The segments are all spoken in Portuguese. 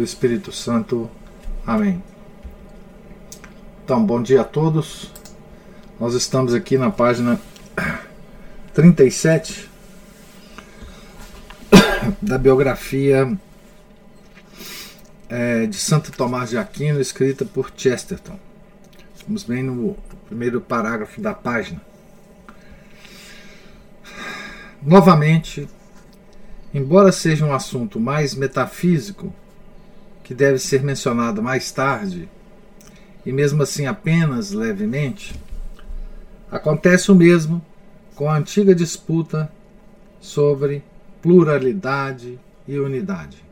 do Espírito Santo. Amém. Então, bom dia a todos. Nós estamos aqui na página 37 da biografia é, de Santo Tomás de Aquino, escrita por Chesterton. Estamos bem no primeiro parágrafo da página. Novamente, embora seja um assunto mais metafísico que deve ser mencionado mais tarde, e mesmo assim apenas levemente, acontece o mesmo com a antiga disputa sobre pluralidade e unidade.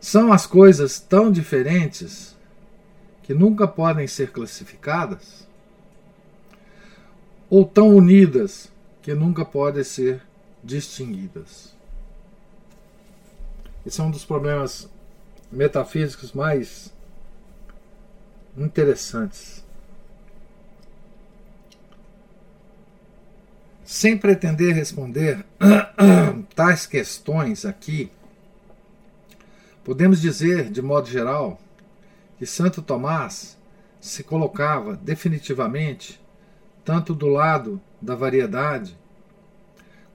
São as coisas tão diferentes que nunca podem ser classificadas, ou tão unidas que nunca podem ser distinguidas. Esse é um dos problemas metafísicos mais interessantes. Sem pretender responder tais questões aqui, podemos dizer, de modo geral, que Santo Tomás se colocava definitivamente tanto do lado da variedade,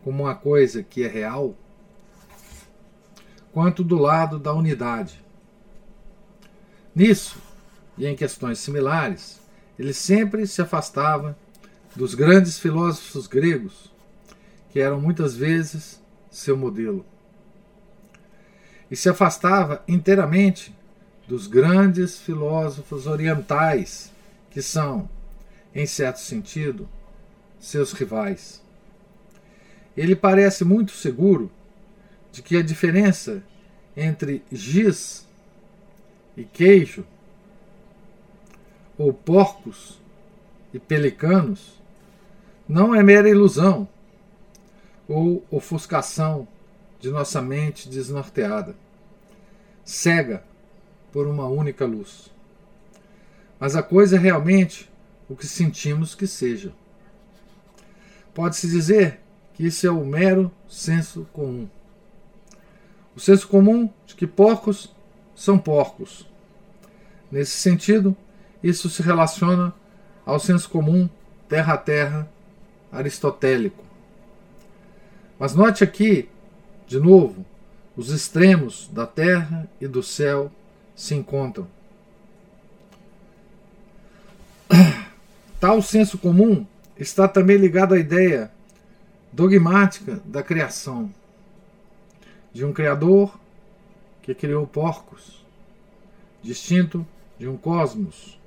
como uma coisa que é real, quanto do lado da unidade. Nisso, e em questões similares, ele sempre se afastava dos grandes filósofos gregos, que eram muitas vezes seu modelo. E se afastava inteiramente dos grandes filósofos orientais, que são, em certo sentido, seus rivais. Ele parece muito seguro de que a diferença entre giz e queijo, ou porcos e pelicanos, não é mera ilusão ou ofuscação de nossa mente desnorteada, cega por uma única luz. Mas a coisa é realmente o que sentimos que seja. Pode-se dizer que isso é o mero senso comum. O senso comum de que porcos são porcos. Nesse sentido, isso se relaciona ao senso comum terra a terra aristotélico. Mas note aqui, de novo, os extremos da terra e do céu se encontram. Tal senso comum está também ligado à ideia dogmática da criação de um Criador que criou porcos, distinto de um cosmos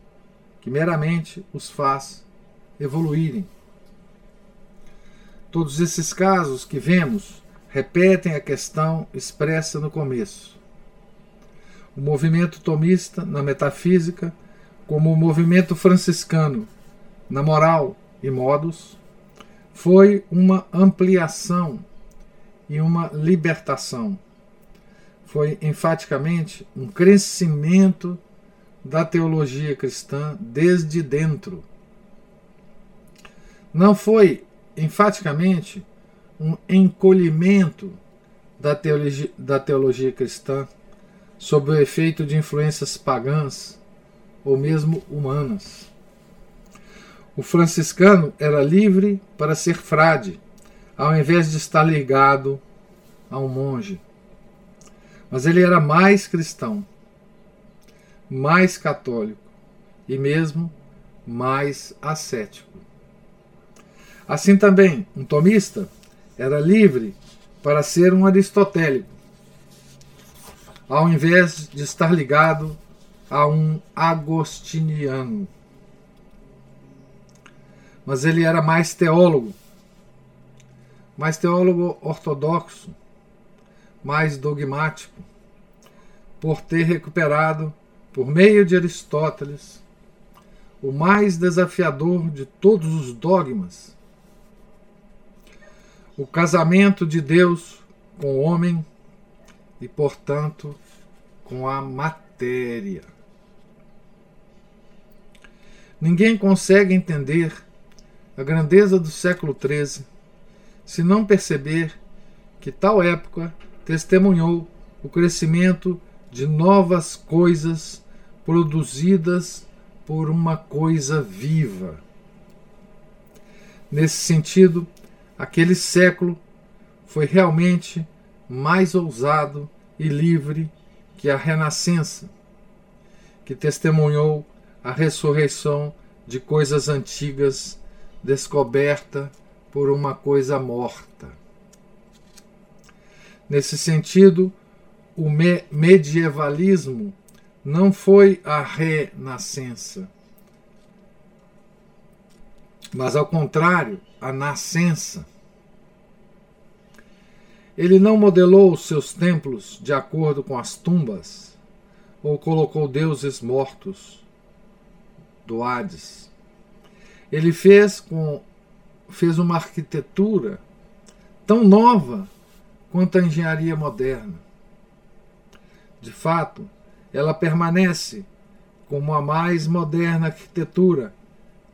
que meramente os faz evoluírem. Todos esses casos que vemos repetem a questão expressa no começo. O movimento tomista na metafísica, como o movimento franciscano na moral e modos, foi uma ampliação e uma libertação. Foi enfaticamente um crescimento da teologia cristã desde dentro. Não foi enfaticamente um encolhimento da teologia, da teologia cristã sob o efeito de influências pagãs ou mesmo humanas. O franciscano era livre para ser frade ao invés de estar ligado a um monge. Mas ele era mais cristão, mais católico e mesmo mais ascético. Assim também, um tomista era livre para ser um aristotélico, ao invés de estar ligado a um agostiniano. Mas ele era mais teólogo mais teólogo ortodoxo, mais dogmático, por ter recuperado, por meio de Aristóteles, o mais desafiador de todos os dogmas, o casamento de Deus com o homem e, portanto, com a matéria. Ninguém consegue entender a grandeza do século XIII se não perceber que tal época testemunhou o crescimento de novas coisas produzidas por uma coisa viva. Nesse sentido, aquele século foi realmente mais ousado e livre que a Renascença, que testemunhou a ressurreição de coisas antigas descoberta por uma coisa morta. Nesse sentido, o me medievalismo não foi a renascença, mas ao contrário, a nascença. Ele não modelou os seus templos de acordo com as tumbas, ou colocou deuses mortos do Hades. Ele fez com fez uma arquitetura tão nova quanto a engenharia moderna. De fato, ela permanece como a mais moderna arquitetura,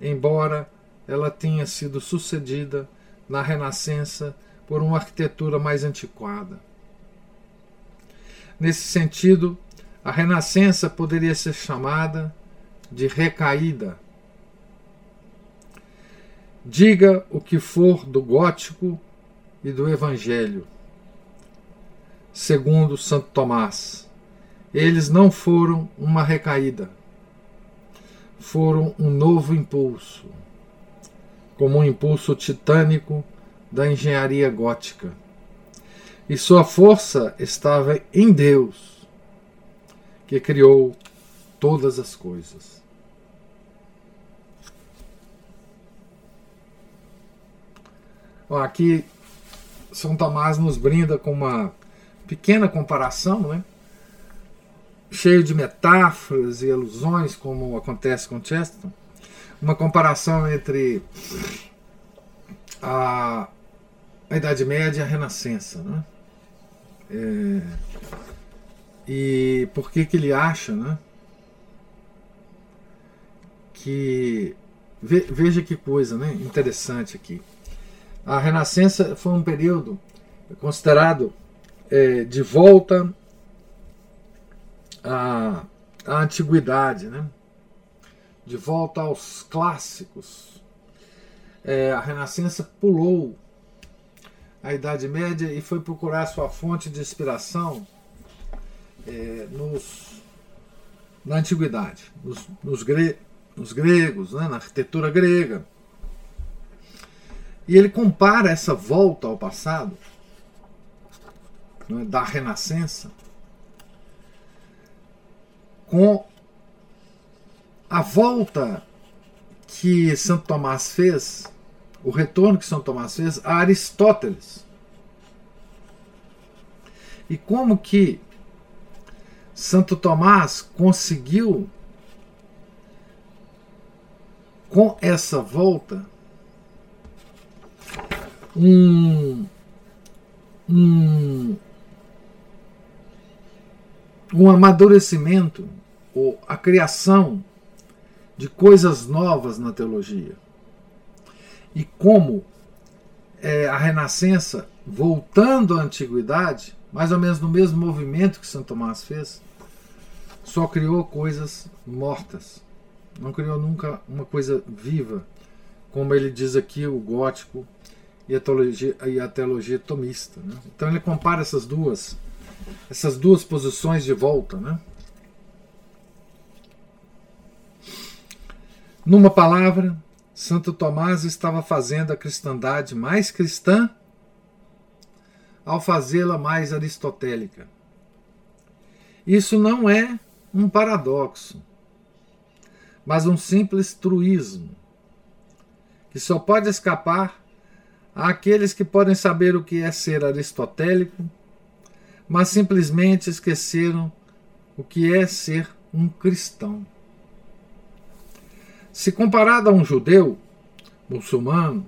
embora ela tenha sido sucedida na Renascença por uma arquitetura mais antiquada. Nesse sentido, a Renascença poderia ser chamada de recaída. Diga o que for do gótico e do evangelho. Segundo Santo Tomás, eles não foram uma recaída, foram um novo impulso, como um impulso titânico da engenharia gótica. E sua força estava em Deus, que criou todas as coisas. Aqui São Tomás nos brinda com uma pequena comparação, né? cheio de metáforas e alusões, como acontece com Chesterton, uma comparação entre a, a Idade Média e a Renascença. Né? É, e por que, que ele acha né, que. Veja que coisa né, interessante aqui. A Renascença foi um período considerado é, de volta a, a antiguidade, né? de volta aos clássicos. É, a Renascença pulou a Idade Média e foi procurar sua fonte de inspiração é, nos, na antiguidade, nos, nos, gre, nos gregos, né? na arquitetura grega. E ele compara essa volta ao passado, né, da Renascença, com a volta que Santo Tomás fez, o retorno que Santo Tomás fez a Aristóteles. E como que Santo Tomás conseguiu, com essa volta, um, um, um amadurecimento ou a criação de coisas novas na teologia. E como é, a Renascença, voltando à antiguidade, mais ou menos no mesmo movimento que Santo Tomás fez, só criou coisas mortas. Não criou nunca uma coisa viva, como ele diz aqui, o gótico e a teologia, e a teologia tomista. Né? Então ele compara essas duas, essas duas posições de volta. Né? Numa palavra, Santo Tomás estava fazendo a cristandade mais cristã ao fazê-la mais aristotélica. Isso não é um paradoxo, mas um simples truísmo, que só pode escapar àqueles que podem saber o que é ser aristotélico, mas simplesmente esqueceram o que é ser um cristão. Se comparado a um judeu, muçulmano,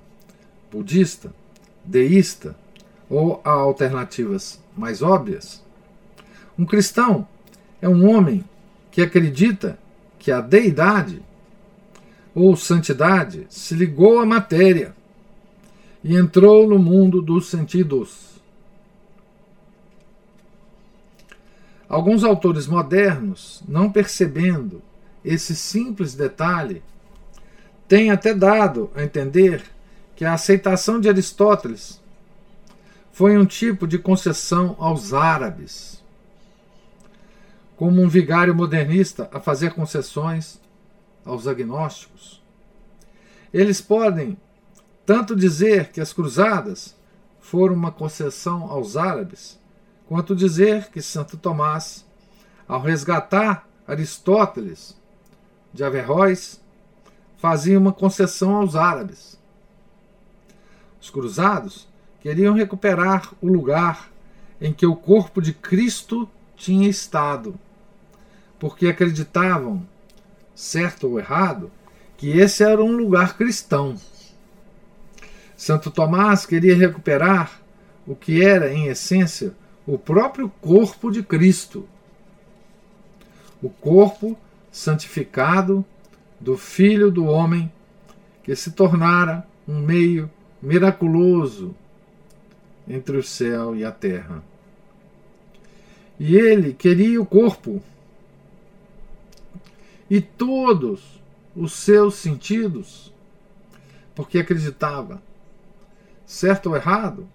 budista, deísta ou a alternativas mais óbvias, um cristão é um homem que acredita que a deidade ou santidade se ligou à matéria e entrou no mundo dos sentidos. Alguns autores modernos, não percebendo esse simples detalhe, têm até dado a entender que a aceitação de Aristóteles foi um tipo de concessão aos árabes, como um vigário modernista a fazer concessões aos agnósticos. Eles podem tanto dizer que as cruzadas foram uma concessão aos árabes, quanto dizer que Santo Tomás, ao resgatar Aristóteles de Averroes, fazia uma concessão aos árabes. Os cruzados queriam recuperar o lugar em que o corpo de Cristo tinha estado, porque acreditavam, certo ou errado, que esse era um lugar cristão. Santo Tomás queria recuperar o que era, em essência, o próprio corpo de Cristo. O corpo santificado do Filho do Homem, que se tornara um meio miraculoso entre o céu e a terra. E ele queria o corpo e todos os seus sentidos, porque acreditava, certo ou errado,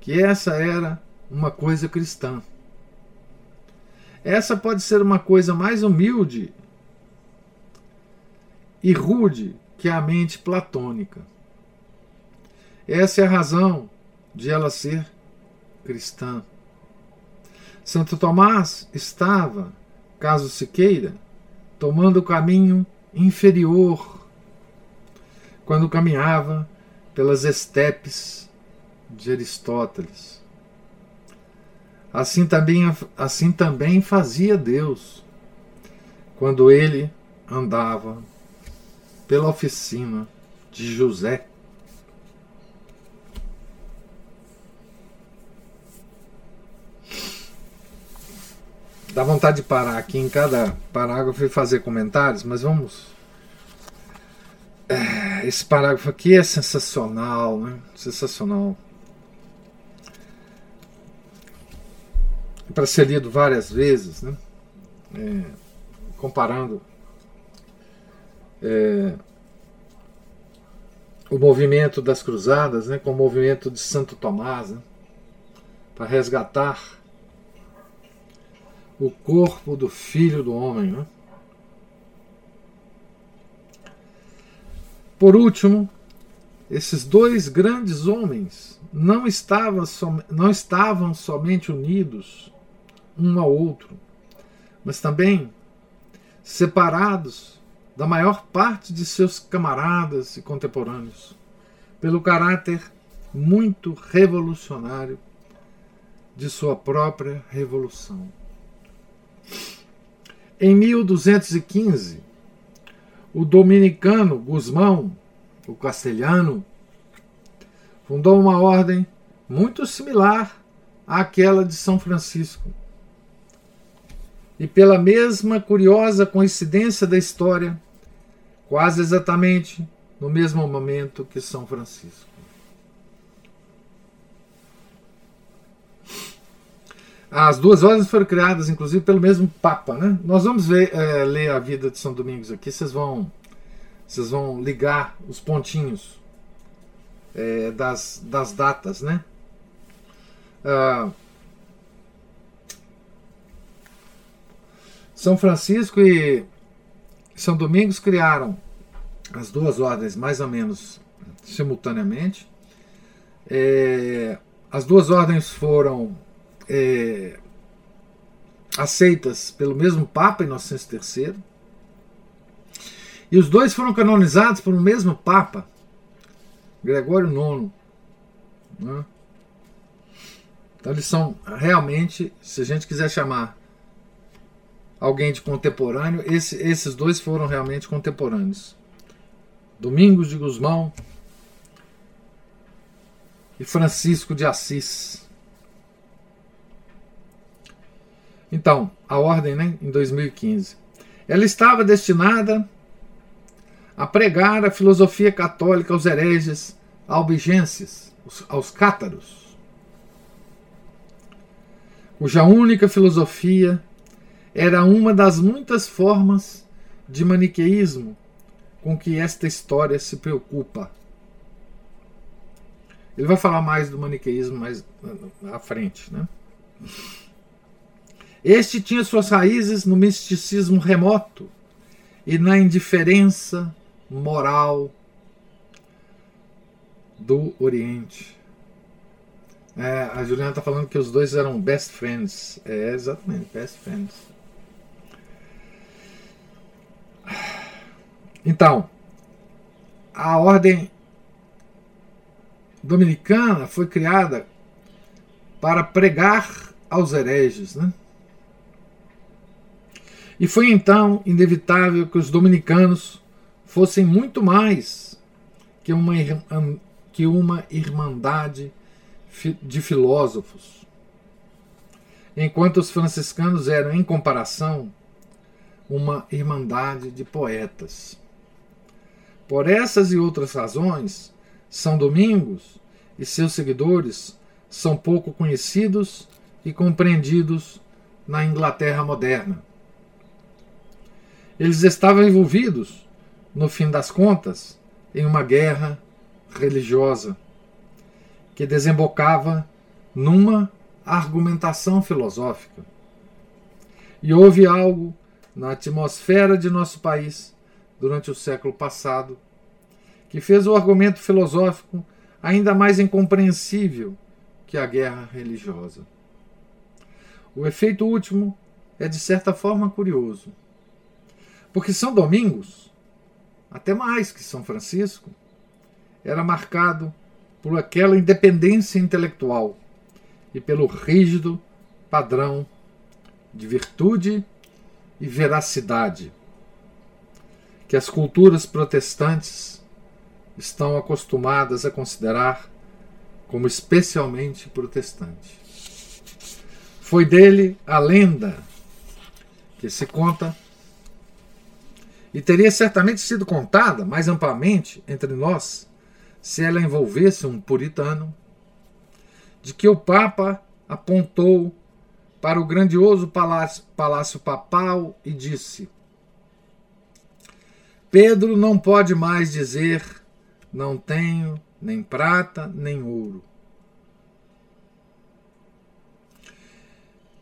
que essa era uma coisa cristã. Essa pode ser uma coisa mais humilde e rude que a mente platônica. Essa é a razão de ela ser cristã. Santo Tomás estava, caso se queira, tomando o caminho inferior quando caminhava pelas estepes de Aristóteles. Assim também, assim também fazia Deus quando ele andava pela oficina de José. Dá vontade de parar aqui em cada parágrafo e fazer comentários, mas vamos. É, esse parágrafo aqui é sensacional, né? Sensacional. para ser lido várias vezes, né? É, comparando é, o movimento das cruzadas né, com o movimento de Santo Tomás, né, para resgatar o corpo do Filho do Homem. Né? Por último, esses dois grandes homens não estavam, som, não estavam somente unidos um ao outro, mas também separados da maior parte de seus camaradas e contemporâneos, pelo caráter muito revolucionário de sua própria revolução. Em 1215, o dominicano Guzmão, o castelhano, fundou uma ordem muito similar àquela de São Francisco e pela mesma curiosa coincidência da história, quase exatamente no mesmo momento que São Francisco. As duas ordens foram criadas, inclusive, pelo mesmo Papa. Né? Nós vamos ver, é, ler a vida de São Domingos aqui, vocês vão, vocês vão ligar os pontinhos é, das, das datas. Né? Ah, São Francisco e São Domingos criaram as duas ordens mais ou menos simultaneamente. É, as duas ordens foram é, aceitas pelo mesmo Papa Inocêncio III. E os dois foram canonizados por o mesmo Papa, Gregório IX. Né? Então eles são realmente, se a gente quiser chamar alguém de contemporâneo. Esse, esses dois foram realmente contemporâneos. Domingos de Guzmão e Francisco de Assis. Então, a ordem, né, em 2015. Ela estava destinada a pregar a filosofia católica aos hereges albigenses, aos cátaros, cuja única filosofia era uma das muitas formas de maniqueísmo com que esta história se preocupa. Ele vai falar mais do maniqueísmo mais à frente, né? Este tinha suas raízes no misticismo remoto e na indiferença moral do Oriente. É, a Juliana está falando que os dois eram best friends. É, exatamente, best friends. Então, a ordem dominicana foi criada para pregar aos hereges, né? E foi então inevitável que os dominicanos fossem muito mais que uma, que uma irmandade de filósofos, enquanto os franciscanos eram, em comparação, uma irmandade de poetas. Por essas e outras razões, São Domingos e seus seguidores são pouco conhecidos e compreendidos na Inglaterra moderna. Eles estavam envolvidos, no fim das contas, em uma guerra religiosa que desembocava numa argumentação filosófica. E houve algo na atmosfera de nosso país durante o século passado que fez o argumento filosófico ainda mais incompreensível que a guerra religiosa. O efeito último é de certa forma curioso. Porque São Domingos, até mais que São Francisco, era marcado por aquela independência intelectual e pelo rígido padrão de virtude e veracidade que as culturas protestantes estão acostumadas a considerar como especialmente protestante. Foi dele a lenda que se conta e teria certamente sido contada mais amplamente entre nós se ela envolvesse um puritano, de que o Papa apontou para o grandioso palácio, palácio papal e disse: Pedro não pode mais dizer: Não tenho nem prata nem ouro.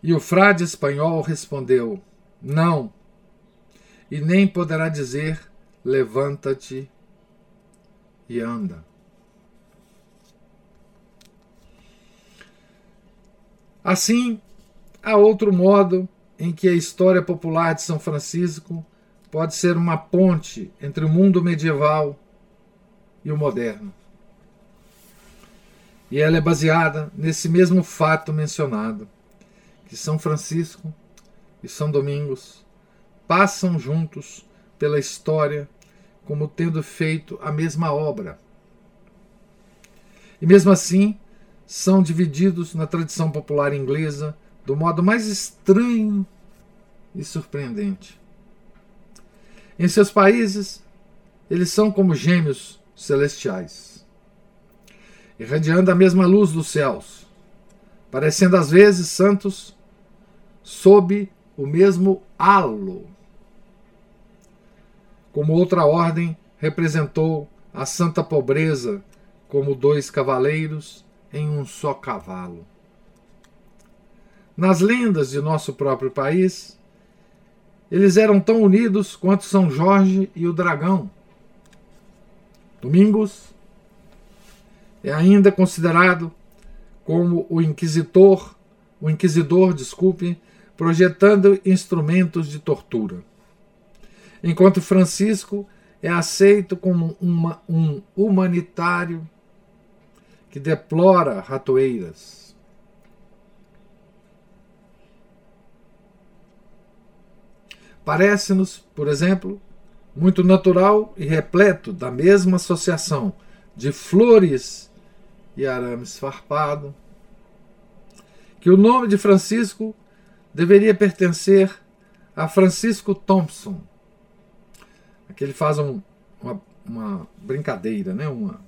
E o frade espanhol respondeu: Não, e nem poderá dizer: levanta-te e anda. Assim, há outro modo em que a história popular de São Francisco pode ser uma ponte entre o mundo medieval e o moderno. E ela é baseada nesse mesmo fato mencionado, que São Francisco e São Domingos passam juntos pela história como tendo feito a mesma obra. E mesmo assim, são divididos na tradição popular inglesa do modo mais estranho e surpreendente. Em seus países, eles são como gêmeos celestiais, irradiando a mesma luz dos céus, parecendo às vezes santos sob o mesmo halo como outra ordem, representou a santa pobreza como dois cavaleiros em um só cavalo. Nas lendas de nosso próprio país, eles eram tão unidos quanto São Jorge e o dragão. Domingos é ainda considerado como o inquisitor, o inquisidor, desculpe, projetando instrumentos de tortura enquanto Francisco é aceito como uma, um humanitário que deplora ratoeiras. Parece-nos, por exemplo, muito natural e repleto da mesma associação de flores e arame esfarpado, que o nome de Francisco deveria pertencer a Francisco Thompson. Aqui ele faz um, uma, uma, brincadeira, né? uma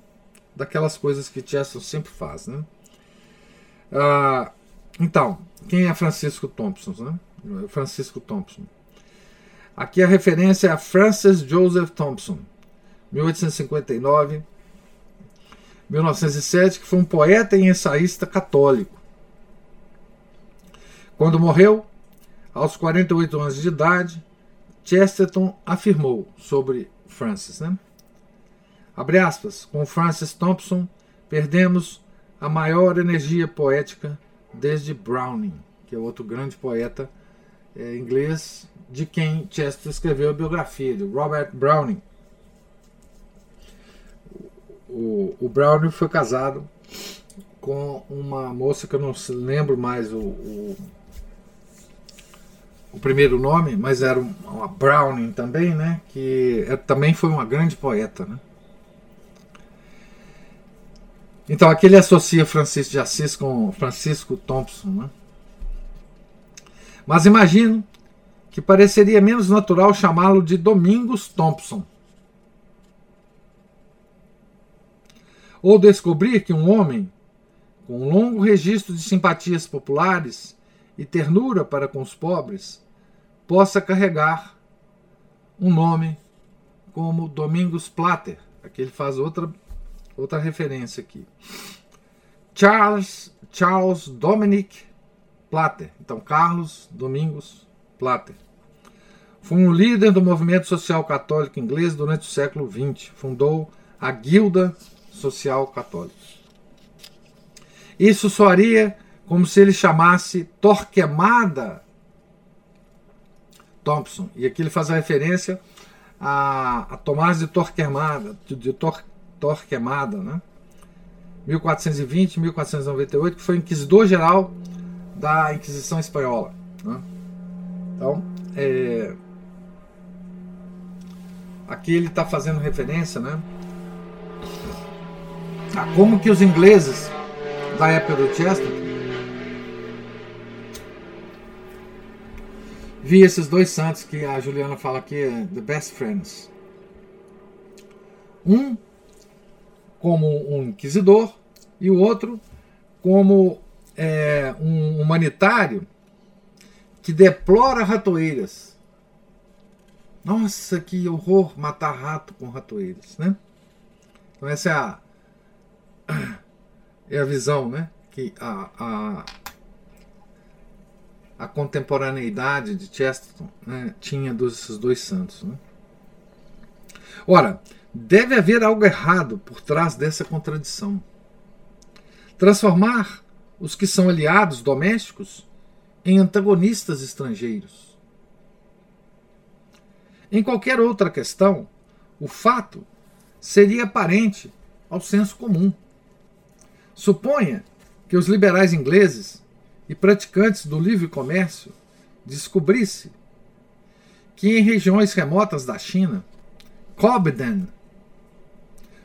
daquelas coisas que Chesterton sempre faz. Né? Ah, então, quem é Francisco Thompson? Né? Francisco Thompson. Aqui a referência é a Francis Joseph Thompson, 1859 1907, que foi um poeta e ensaísta católico. Quando morreu, aos 48 anos de idade, Chesterton afirmou sobre Francis, né? Abre aspas, com Francis Thompson perdemos a maior energia poética desde Browning, que é outro grande poeta é, inglês, de quem Chesterton escreveu a biografia, de Robert Browning o, o Browning foi casado com uma moça que eu não lembro mais o, o, o primeiro nome, mas era uma Browning também, né? Que é, também foi uma grande poeta, né? Então aqui ele associa Francisco de Assis com Francisco Thompson, né? Mas imagino que pareceria menos natural chamá-lo de Domingos Thompson ou descobrir que um homem com um longo registro de simpatias populares e ternura para com os pobres possa carregar um nome como Domingos Plater. Aqui ele faz outra, outra referência aqui. Charles, Charles Dominic Plater. Então, Carlos Domingos Plater. Foi um líder do movimento social católico inglês durante o século XX. Fundou a Guilda social católico. Isso soaria como se ele chamasse Torquemada Thompson. E aqui ele faz a referência a, a Tomás de Torquemada, de, Tor, Torquemada, né? 1420, 1498, que foi inquisidor geral da Inquisição Espanhola. Né? Então, é, aqui ele está fazendo referência, né? Ah, como que os ingleses da época do Chester via esses dois santos que a Juliana fala aqui, the best friends. Um como um inquisidor e o outro como é, um humanitário que deplora ratoeiras. Nossa, que horror matar rato com ratoeiras, né? Então essa é a, é a visão né, que a, a, a contemporaneidade de Chesterton né, tinha desses dois santos. Né? Ora, deve haver algo errado por trás dessa contradição. Transformar os que são aliados domésticos em antagonistas estrangeiros. Em qualquer outra questão, o fato seria aparente ao senso comum. Suponha que os liberais ingleses e praticantes do livre comércio descobrissem que em regiões remotas da China, Cobden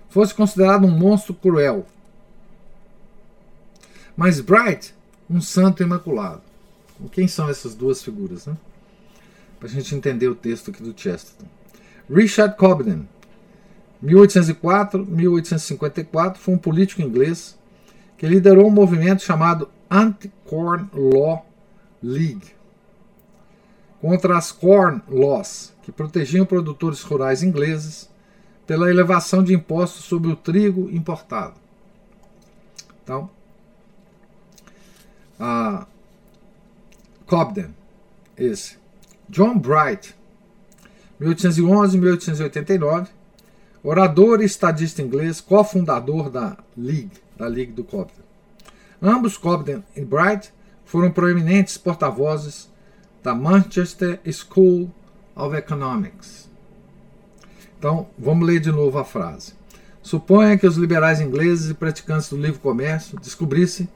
fosse considerado um monstro cruel, mas Bright um santo imaculado. Quem são essas duas figuras? Né? Para a gente entender o texto aqui do Chesterton. Richard Cobden, 1804-1854, foi um político inglês que liderou um movimento chamado Anti-Corn Law League contra as Corn Laws, que protegiam produtores rurais ingleses pela elevação de impostos sobre o trigo importado. Então, uh, Cobden, esse. John Bright, 1811-1889, orador e estadista inglês, cofundador da League da Liga do Cobden. Ambos, Cobden e Bright, foram proeminentes porta-vozes da Manchester School of Economics. Então, vamos ler de novo a frase. Suponha que os liberais ingleses e praticantes do livre comércio descobrissem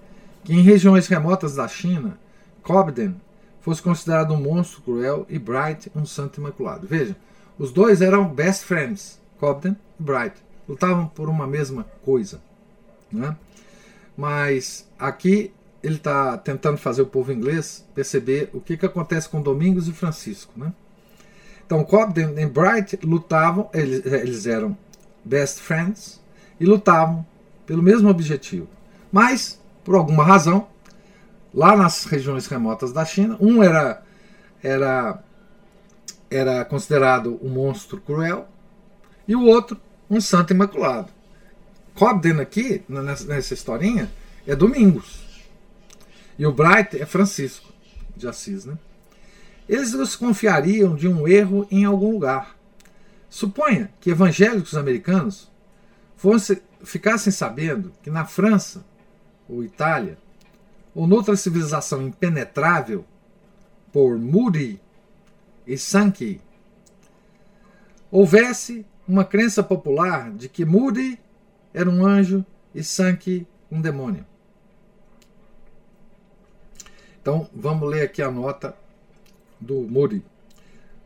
que em regiões remotas da China, Cobden fosse considerado um monstro cruel e Bright um santo imaculado. Veja, os dois eram best friends, Cobden e Bright. Lutavam por uma mesma coisa. Né? Mas aqui ele está tentando fazer o povo inglês perceber o que, que acontece com Domingos e Francisco. Né? Então, Cobden e Bright lutavam, eles, eles eram best friends e lutavam pelo mesmo objetivo. Mas, por alguma razão, lá nas regiões remotas da China. Um era, era, era considerado um monstro cruel e o outro um santo imaculado. Cobden aqui, nessa, historinha, é Domingos. E o Bright é Francisco de Assis. Né? Eles desconfiariam de um erro em algum lugar. Suponha que evangélicos americanos fosse, ficassem sabendo que na França ou Itália ou noutra civilização impenetrável por Moody e Sankey, houvesse uma crença popular de que Moody era um anjo e Sankey um demônio. Então vamos ler aqui a nota do Moody.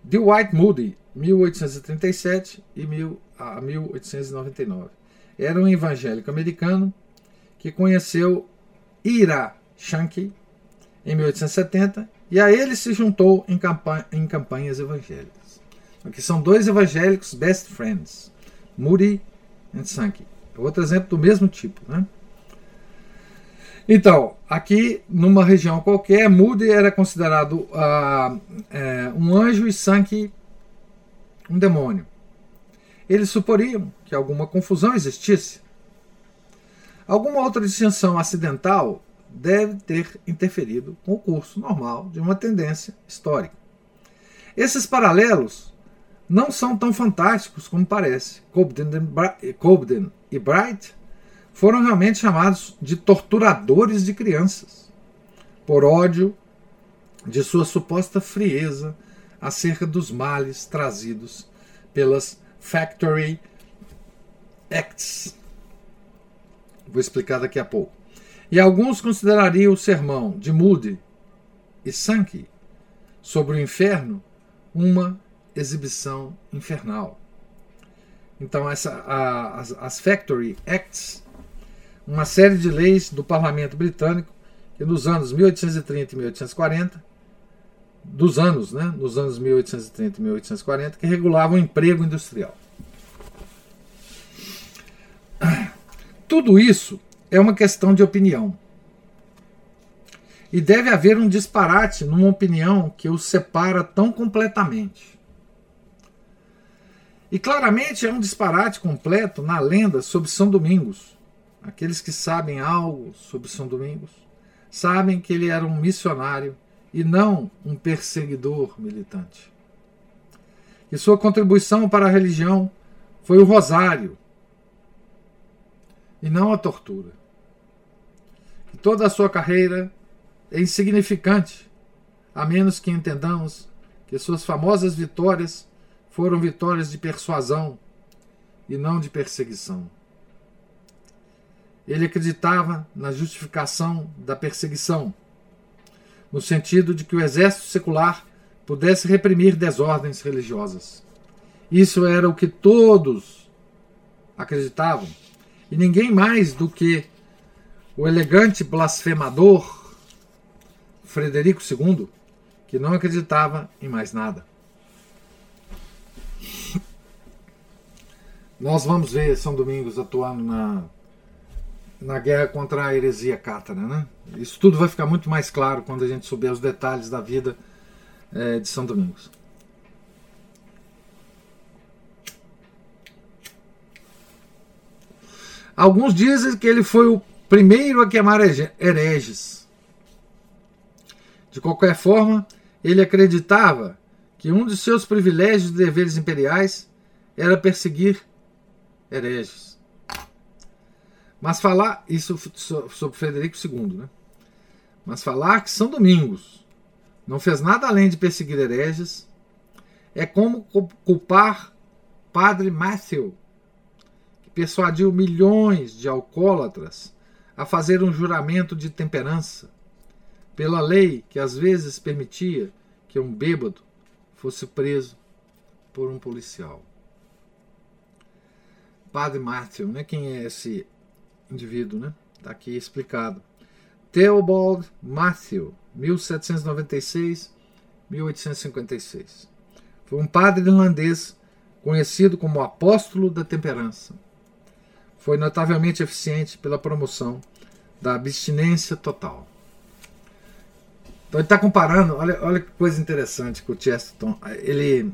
Dwight Moody, 1837 e 1899. Era um evangélico americano que conheceu Ira Shanky, em 1870, e a ele se juntou em, em campanhas evangélicas. Aqui são dois evangélicos best friends, Moody e Sankey. Outro exemplo do mesmo tipo. Né? Então, aqui numa região qualquer, Moody era considerado uh, é, um anjo e Sankey um demônio. Eles suporiam que alguma confusão existisse. Alguma outra distinção acidental deve ter interferido com o curso normal de uma tendência histórica. Esses paralelos não são tão fantásticos como parece. Cobden e Bright foram realmente chamados de torturadores de crianças, por ódio de sua suposta frieza acerca dos males trazidos pelas Factory Acts. Vou explicar daqui a pouco. E alguns considerariam o sermão de Moody e Sankey sobre o inferno uma exibição infernal. Então, essa, a, as, as Factory Acts, uma série de leis do parlamento britânico que nos anos 1830 e 1840, dos anos, né, nos anos 1830 e 1840, que regulavam o emprego industrial. Tudo isso é uma questão de opinião. E deve haver um disparate numa opinião que os separa tão completamente. E claramente é um disparate completo na lenda sobre São Domingos. Aqueles que sabem algo sobre São Domingos sabem que ele era um missionário e não um perseguidor militante. E sua contribuição para a religião foi o rosário e não a tortura toda a sua carreira é insignificante, a menos que entendamos que suas famosas vitórias foram vitórias de persuasão e não de perseguição. Ele acreditava na justificação da perseguição, no sentido de que o exército secular pudesse reprimir desordens religiosas. Isso era o que todos acreditavam, e ninguém mais do que o elegante blasfemador Frederico II, que não acreditava em mais nada. Nós vamos ver São Domingos atuando na, na guerra contra a heresia cátara. Né? Isso tudo vai ficar muito mais claro quando a gente souber os detalhes da vida é, de São Domingos. Alguns dizem que ele foi o primeiro a queimar hereges. De qualquer forma, ele acreditava que um de seus privilégios e deveres imperiais era perseguir hereges. Mas falar, isso sobre Frederico II, né? Mas falar que São Domingos não fez nada além de perseguir hereges é como culpar Padre Matthew, que persuadiu milhões de alcoólatras a fazer um juramento de temperança, pela lei que às vezes permitia que um bêbado fosse preso por um policial. Padre Matthew, né? Quem é esse indivíduo, né? Está aqui explicado. Theobald Matthew, 1796-1856. Foi um padre irlandês conhecido como apóstolo da temperança. Foi notavelmente eficiente pela promoção da abstinência total. Então ele está comparando, olha, olha que coisa interessante que o Chesterton, ele,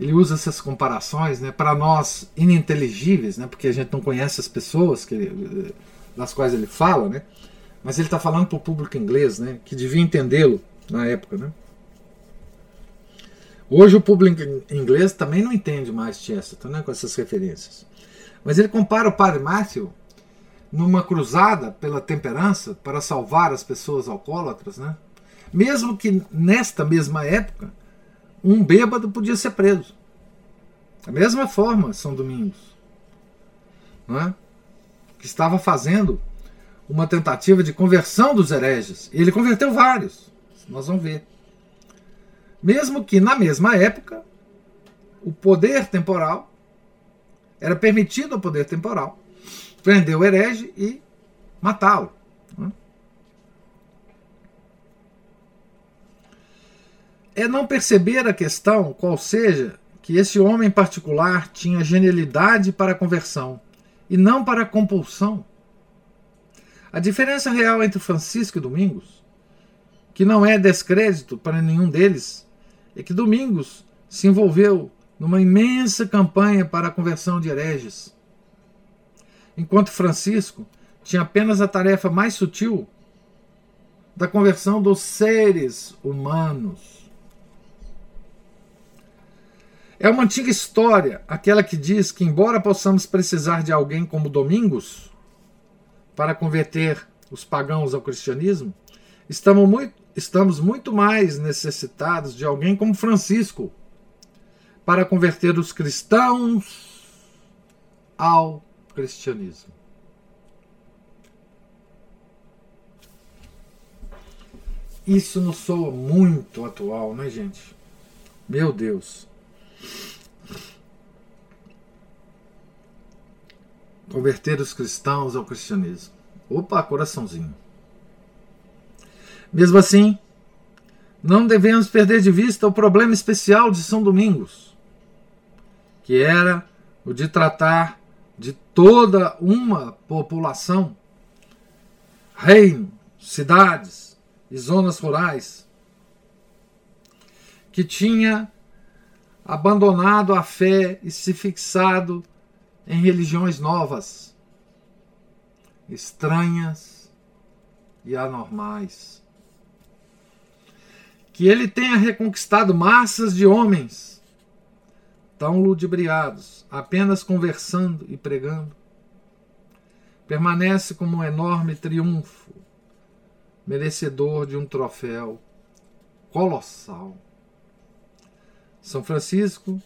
ele usa essas comparações né, para nós ininteligíveis, né, porque a gente não conhece as pessoas que ele, das quais ele fala, né, mas ele está falando para o público inglês, né, que devia entendê-lo na época. Né. Hoje o público inglês também não entende mais Chesterton né, com essas referências. Mas ele compara o padre Matthew numa cruzada pela temperança para salvar as pessoas alcoólatras, né? mesmo que nesta mesma época um bêbado podia ser preso. Da mesma forma, São Domingos, não é? que estava fazendo uma tentativa de conversão dos hereges. E ele converteu vários, nós vamos ver. Mesmo que na mesma época o poder temporal era permitido ao poder temporal prender o herege e matá-lo. Né? É não perceber a questão, qual seja, que esse homem particular tinha genialidade para a conversão e não para a compulsão. A diferença real entre Francisco e Domingos, que não é descrédito para nenhum deles, é que Domingos se envolveu numa imensa campanha para a conversão de hereges, enquanto Francisco tinha apenas a tarefa mais sutil da conversão dos seres humanos. É uma antiga história, aquela que diz que, embora possamos precisar de alguém como Domingos para converter os pagãos ao cristianismo, estamos muito, estamos muito mais necessitados de alguém como Francisco para converter os cristãos ao cristianismo. Isso nos soa muito atual, né, gente? Meu Deus. Converter os cristãos ao cristianismo. Opa, coraçãozinho. Mesmo assim, não devemos perder de vista o problema especial de São Domingos, que era o de tratar toda uma população, reino, cidades e zonas rurais, que tinha abandonado a fé e se fixado em religiões novas, estranhas e anormais. Que ele tenha reconquistado massas de homens tão ludibriados, apenas conversando e pregando, permanece como um enorme triunfo, merecedor de um troféu colossal. São Francisco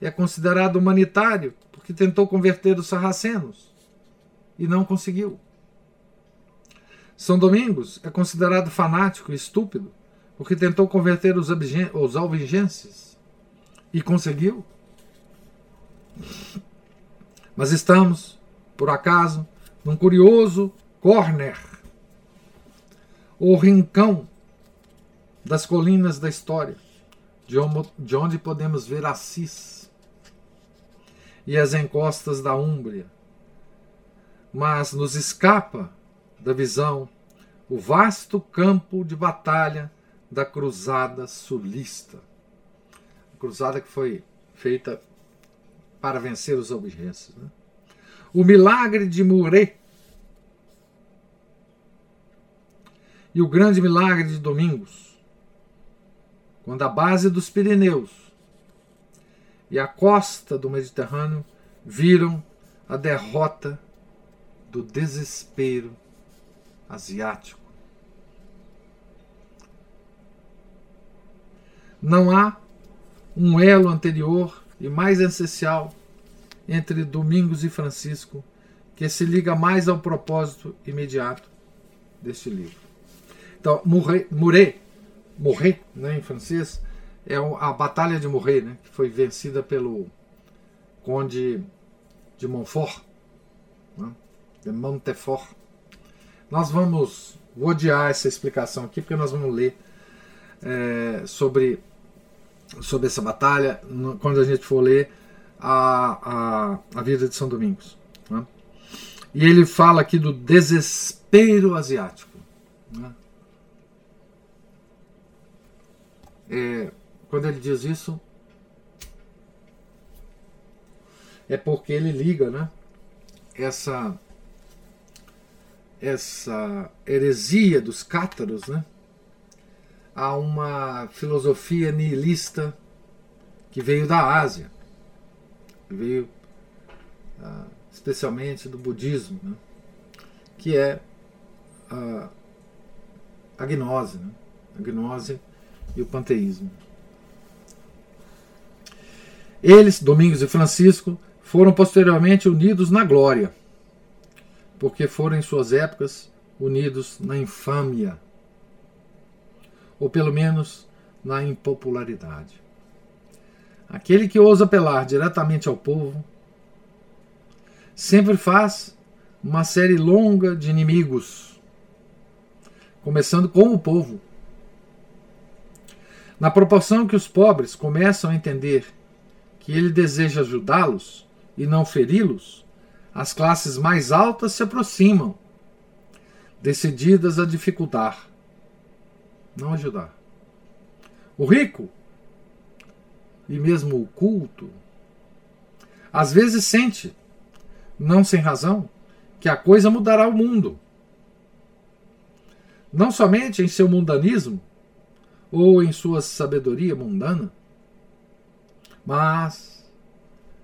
é considerado humanitário porque tentou converter os sarracenos e não conseguiu. São Domingos é considerado fanático e estúpido porque tentou converter os, os e conseguiu. Mas estamos, por acaso, num curioso corner, o rincão das colinas da história, de onde podemos ver Assis e as encostas da Úmbria. Mas nos escapa da visão o vasto campo de batalha da Cruzada Sulista. A cruzada que foi feita para vencer os objetos. Né? O milagre de Muret e o grande milagre de Domingos, quando a base dos Pirineus e a costa do Mediterrâneo viram a derrota do desespero asiático. Não há um elo anterior e mais essencial entre Domingos e Francisco, que se liga mais ao propósito imediato deste livro. Então, Murray, Murray, Murray né, em francês, é a Batalha de Murray, né, que foi vencida pelo Conde de Montfort, né, de Montefort. Nós vamos odiar essa explicação aqui, porque nós vamos ler é, sobre, sobre essa batalha quando a gente for ler a, a, a vida de São Domingos. Né? E ele fala aqui do desespero asiático. Né? É, quando ele diz isso, é porque ele liga né, essa, essa heresia dos cátaros né, a uma filosofia nihilista que veio da Ásia, veio uh, especialmente do budismo, né, que é a, a gnose, né, a gnose e o panteísmo. Eles, Domingos e Francisco, foram posteriormente unidos na glória, porque foram em suas épocas unidos na infâmia, ou pelo menos na impopularidade. Aquele que ousa apelar diretamente ao povo sempre faz uma série longa de inimigos, começando com o povo. Na proporção que os pobres começam a entender que ele deseja ajudá-los e não feri-los, as classes mais altas se aproximam, decididas a dificultar, não ajudar. O rico e mesmo o culto às vezes sente, não sem razão, que a coisa mudará o mundo. Não somente em seu mundanismo ou em sua sabedoria mundana, mas,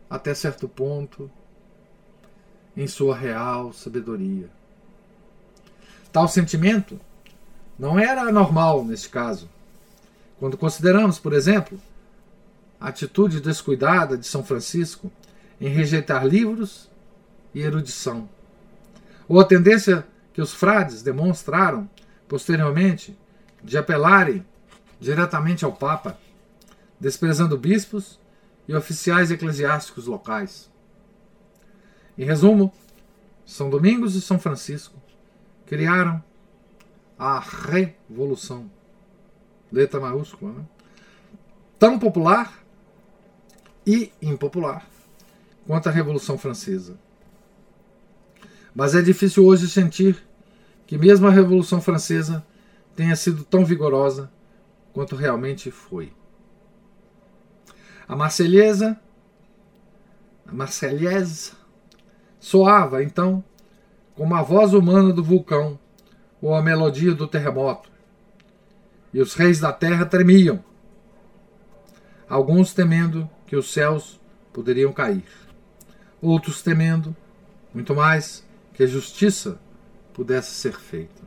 até certo ponto, em sua real sabedoria. Tal sentimento não era normal neste caso. Quando consideramos, por exemplo, a atitude descuidada de São Francisco em rejeitar livros e erudição, ou a tendência que os frades demonstraram posteriormente de apelarem diretamente ao Papa, desprezando bispos e oficiais eclesiásticos locais. Em resumo, São Domingos e São Francisco criaram a revolução, letra maiúscula, né? tão popular e impopular quanto a Revolução Francesa. Mas é difícil hoje sentir que mesmo a Revolução Francesa tenha sido tão vigorosa quanto realmente foi. A Marselhesa, a Marselhese, soava então como a voz humana do vulcão ou a melodia do terremoto. E os reis da terra tremiam, alguns temendo que os céus poderiam cair, outros temendo, muito mais, que a justiça pudesse ser feita.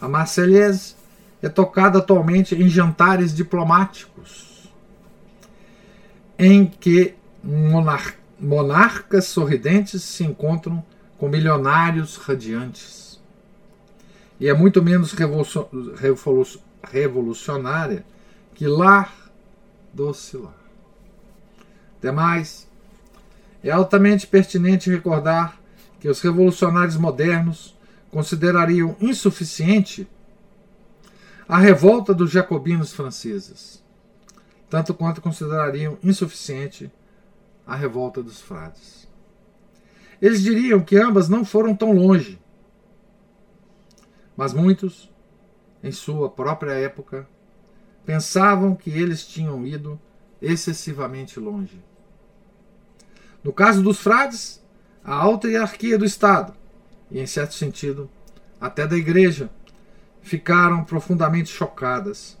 A Marselhese é tocada atualmente em jantares diplomáticos em que monar monarcas sorridentes se encontram com milionários radiantes. E é muito menos revolucionária que lar doce lar. Demais, é altamente pertinente recordar que os revolucionários modernos considerariam insuficiente a revolta dos jacobinos franceses tanto quanto considerariam insuficiente a revolta dos frades. Eles diriam que ambas não foram tão longe, mas muitos, em sua própria época, pensavam que eles tinham ido excessivamente longe. No caso dos frades, a alta hierarquia do Estado, e em certo sentido, até da Igreja, ficaram profundamente chocadas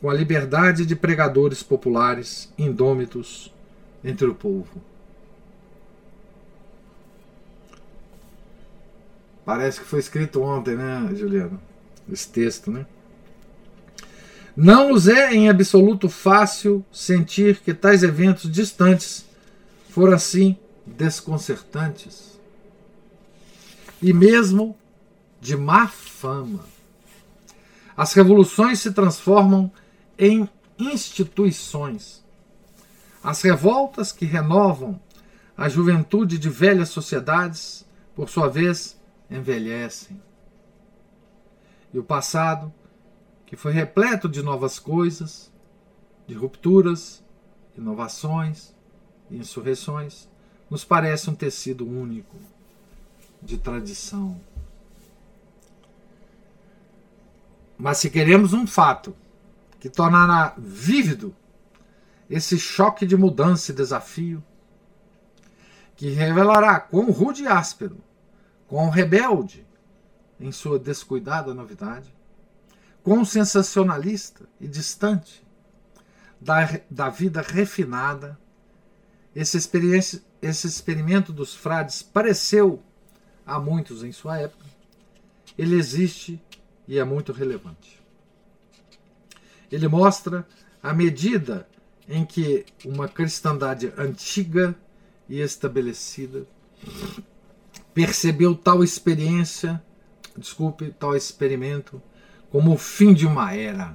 com a liberdade de pregadores populares indômitos entre o povo. Parece que foi escrito ontem, né, Juliano? Esse texto, né? Não nos é em absoluto fácil sentir que tais eventos distantes foram assim desconcertantes e mesmo de má fama As revoluções se transformam em instituições. As revoltas que renovam a juventude de velhas sociedades, por sua vez, envelhecem. E o passado, que foi repleto de novas coisas, de rupturas, inovações e insurreições, nos parece um tecido único de tradição. Mas se queremos um fato que tornará vívido esse choque de mudança e desafio, que revelará quão rude e áspero, quão rebelde em sua descuidada novidade, quão sensacionalista e distante da, da vida refinada, esse, esse experimento dos frades pareceu a muitos em sua época, ele existe e é muito relevante. Ele mostra a medida em que uma cristandade antiga e estabelecida percebeu tal experiência, desculpe, tal experimento como o fim de uma era.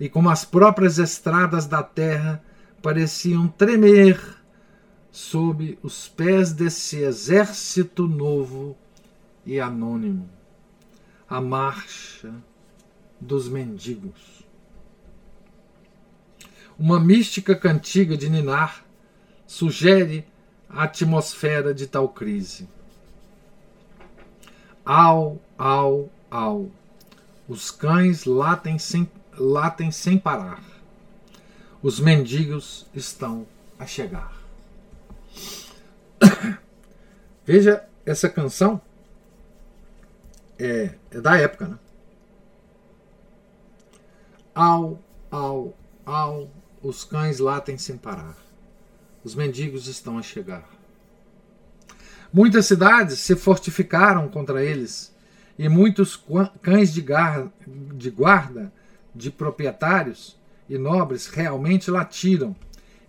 E como as próprias estradas da terra pareciam tremer sob os pés desse exército novo e anônimo a marcha dos mendigos. Uma mística cantiga de Ninar sugere a atmosfera de tal crise. Au, au, au. Os cães latem sem, latem sem parar. Os mendigos estão a chegar. Veja essa canção é, é da época, né? Au, au, au, os cães latem sem parar. Os mendigos estão a chegar. Muitas cidades se fortificaram contra eles, e muitos cães de, de guarda de proprietários e nobres realmente latiram,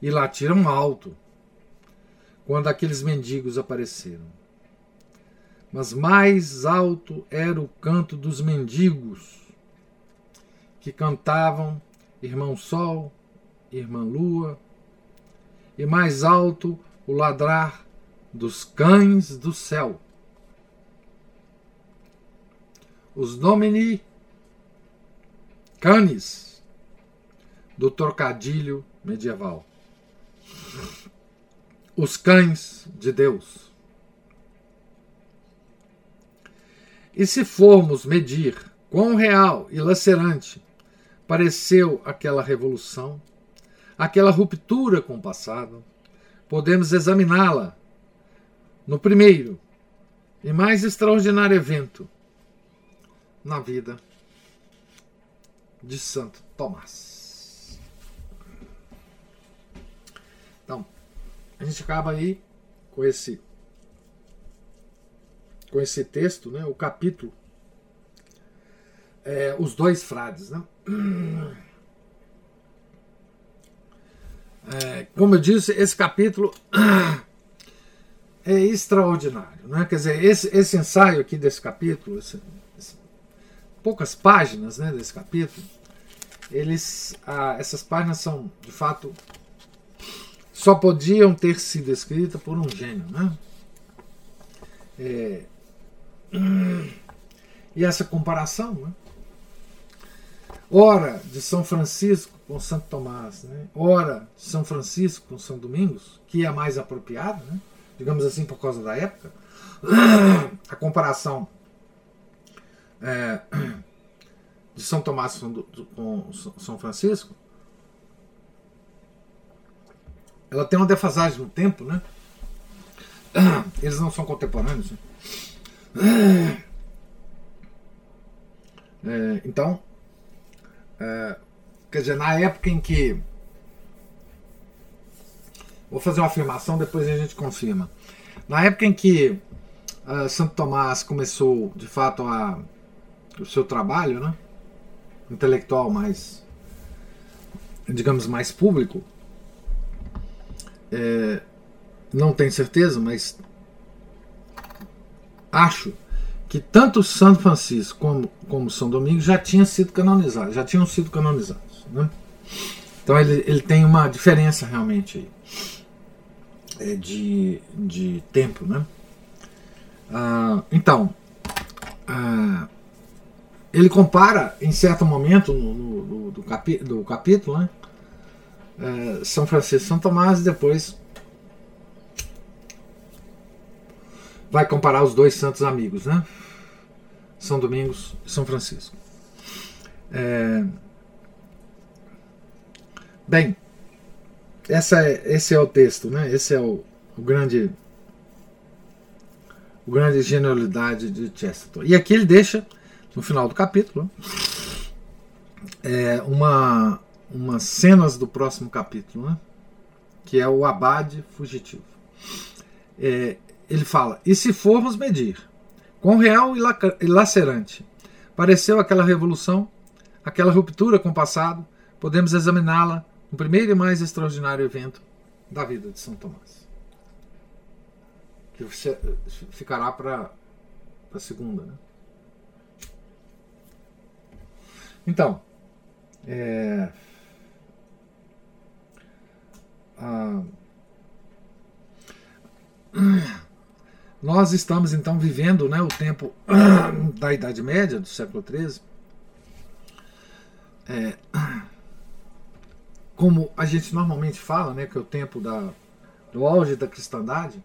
e latiram alto, quando aqueles mendigos apareceram mas mais alto era o canto dos mendigos, que cantavam Irmão Sol, Irmã Lua, e mais alto o ladrar dos cães do céu. Os Domini Canis do trocadilho medieval. Os cães de Deus. E se formos medir quão real e lacerante pareceu aquela revolução, aquela ruptura com o passado, podemos examiná-la no primeiro e mais extraordinário evento na vida de Santo Tomás. Então, a gente acaba aí com esse com esse texto, né, o capítulo, é, os dois frades. Né? É, como eu disse, esse capítulo é extraordinário. Né? Quer dizer, esse, esse ensaio aqui desse capítulo, esse, esse, poucas páginas né, desse capítulo, eles, ah, essas páginas são, de fato, só podiam ter sido escritas por um gênio. Né? É, e essa comparação, né? Ora de São Francisco com Santo Tomás, né? ora de São Francisco com São Domingos, que é mais apropriado, né? digamos assim, por causa da época. A comparação é, de São Tomás com São Francisco, ela tem uma defasagem no tempo, né? Eles não são contemporâneos. Né? É, então, é, quer dizer, na época em que. Vou fazer uma afirmação, depois a gente confirma. Na época em que uh, Santo Tomás começou, de fato, a, o seu trabalho, né, intelectual mais, digamos, mais público, é, não tenho certeza, mas acho que tanto São Francisco como, como São Domingos já tinham sido canonizados, já tinham sido canonizados. Né? Então ele, ele tem uma diferença realmente aí, é, de, de tempo. Né? Ah, então, ah, ele compara em certo momento no, no, do, capi, do capítulo né, é, São Francisco e São Tomás e depois vai comparar os dois santos amigos, né? São Domingos e São Francisco. É... Bem, essa é, esse é o texto, né? Esse é o, o grande o grande genialidade de Chesterton. E aqui ele deixa no final do capítulo é, uma umas cenas do próximo capítulo, né? Que é o abade fugitivo. É, ele fala: E se formos medir, quão real e lacerante pareceu aquela revolução, aquela ruptura com o passado, podemos examiná-la no primeiro e mais extraordinário evento da vida de São Tomás. Que ficará para a segunda. Né? Então, é, a, nós estamos então vivendo né, o tempo da Idade Média, do século XIII. É, como a gente normalmente fala, né, que é o tempo da, do auge da cristandade,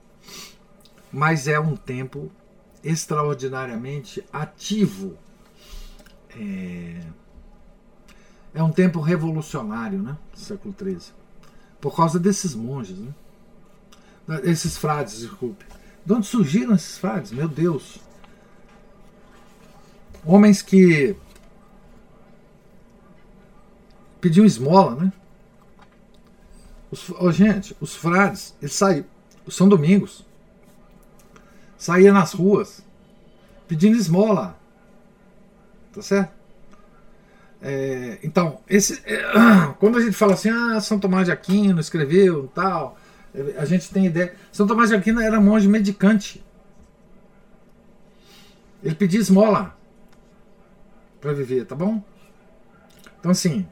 mas é um tempo extraordinariamente ativo. É, é um tempo revolucionário, né, século XIII, por causa desses monges, né, esses frades, desculpe de onde surgiram esses frades? Meu Deus. Homens que pediam esmola, né? Os, oh, gente, os frades, eles saíram, São Domingos, saía nas ruas pedindo esmola. Tá certo? É, então, esse, é, quando a gente fala assim, ah, São Tomás de Aquino escreveu tal, a gente tem ideia. São Tomás de Aquino era monge medicante. Ele pedia esmola para viver, tá bom? Então, assim,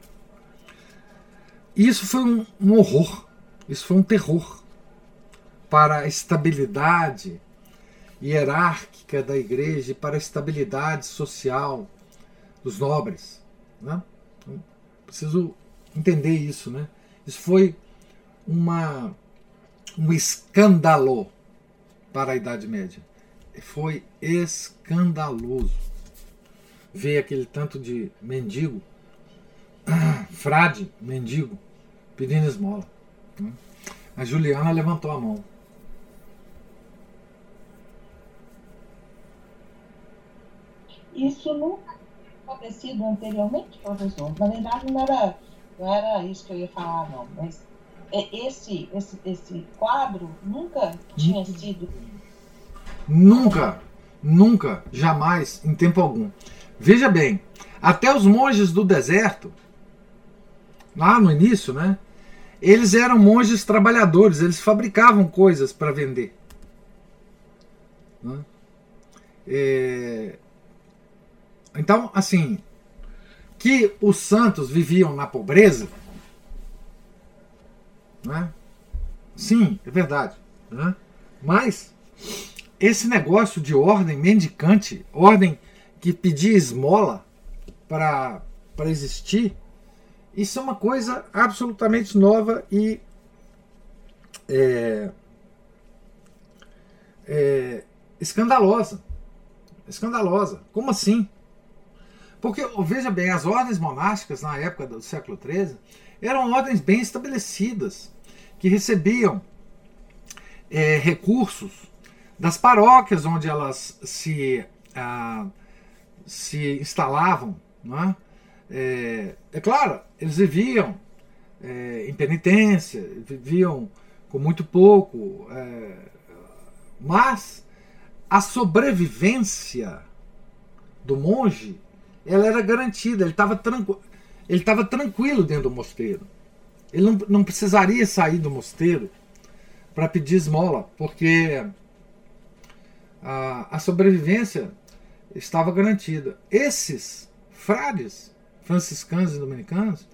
isso foi um, um horror, isso foi um terror para a estabilidade hierárquica da igreja e para a estabilidade social dos nobres. Né? Preciso entender isso. Né? Isso foi uma um escândalo para a Idade Média. Foi escandaloso ver aquele tanto de mendigo, frade, mendigo, pedindo esmola. Né? A Juliana levantou a mão. Isso nunca acontecido anteriormente, professor. Na verdade, não era, não era isso que eu ia falar, não. Mas esse, esse, esse quadro nunca tinha sido. Nunca, nunca, jamais, em tempo algum. Veja bem, até os monges do deserto, lá no início, né? Eles eram monges trabalhadores, eles fabricavam coisas para vender. Né? É... Então, assim, que os santos viviam na pobreza, né? Sim, é verdade. Né? Mas esse negócio de ordem mendicante, ordem que pedia esmola para existir, isso é uma coisa absolutamente nova e é, é, escandalosa. Escandalosa. Como assim? Porque, veja bem, as ordens monásticas na época do século XIII eram ordens bem estabelecidas, que recebiam é, recursos das paróquias onde elas se, ah, se instalavam. É? É, é claro, eles viviam é, em penitência, viviam com muito pouco, é, mas a sobrevivência do monge ela era garantida, ele estava tranquilo ele estava tranquilo dentro do mosteiro. Ele não, não precisaria sair do mosteiro para pedir esmola, porque a, a sobrevivência estava garantida. Esses frades franciscanos e dominicanos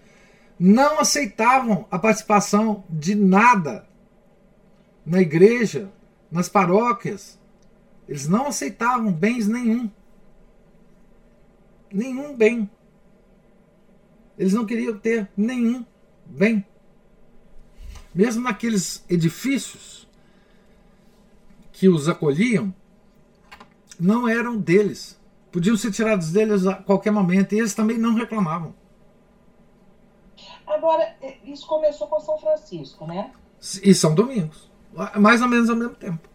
não aceitavam a participação de nada na igreja, nas paróquias. Eles não aceitavam bens nenhum. Nenhum bem. Eles não queriam ter nenhum bem. Mesmo naqueles edifícios que os acolhiam, não eram deles. Podiam ser tirados deles a qualquer momento e eles também não reclamavam. Agora, isso começou com São Francisco, né? E São Domingos. Mais ou menos ao mesmo tempo.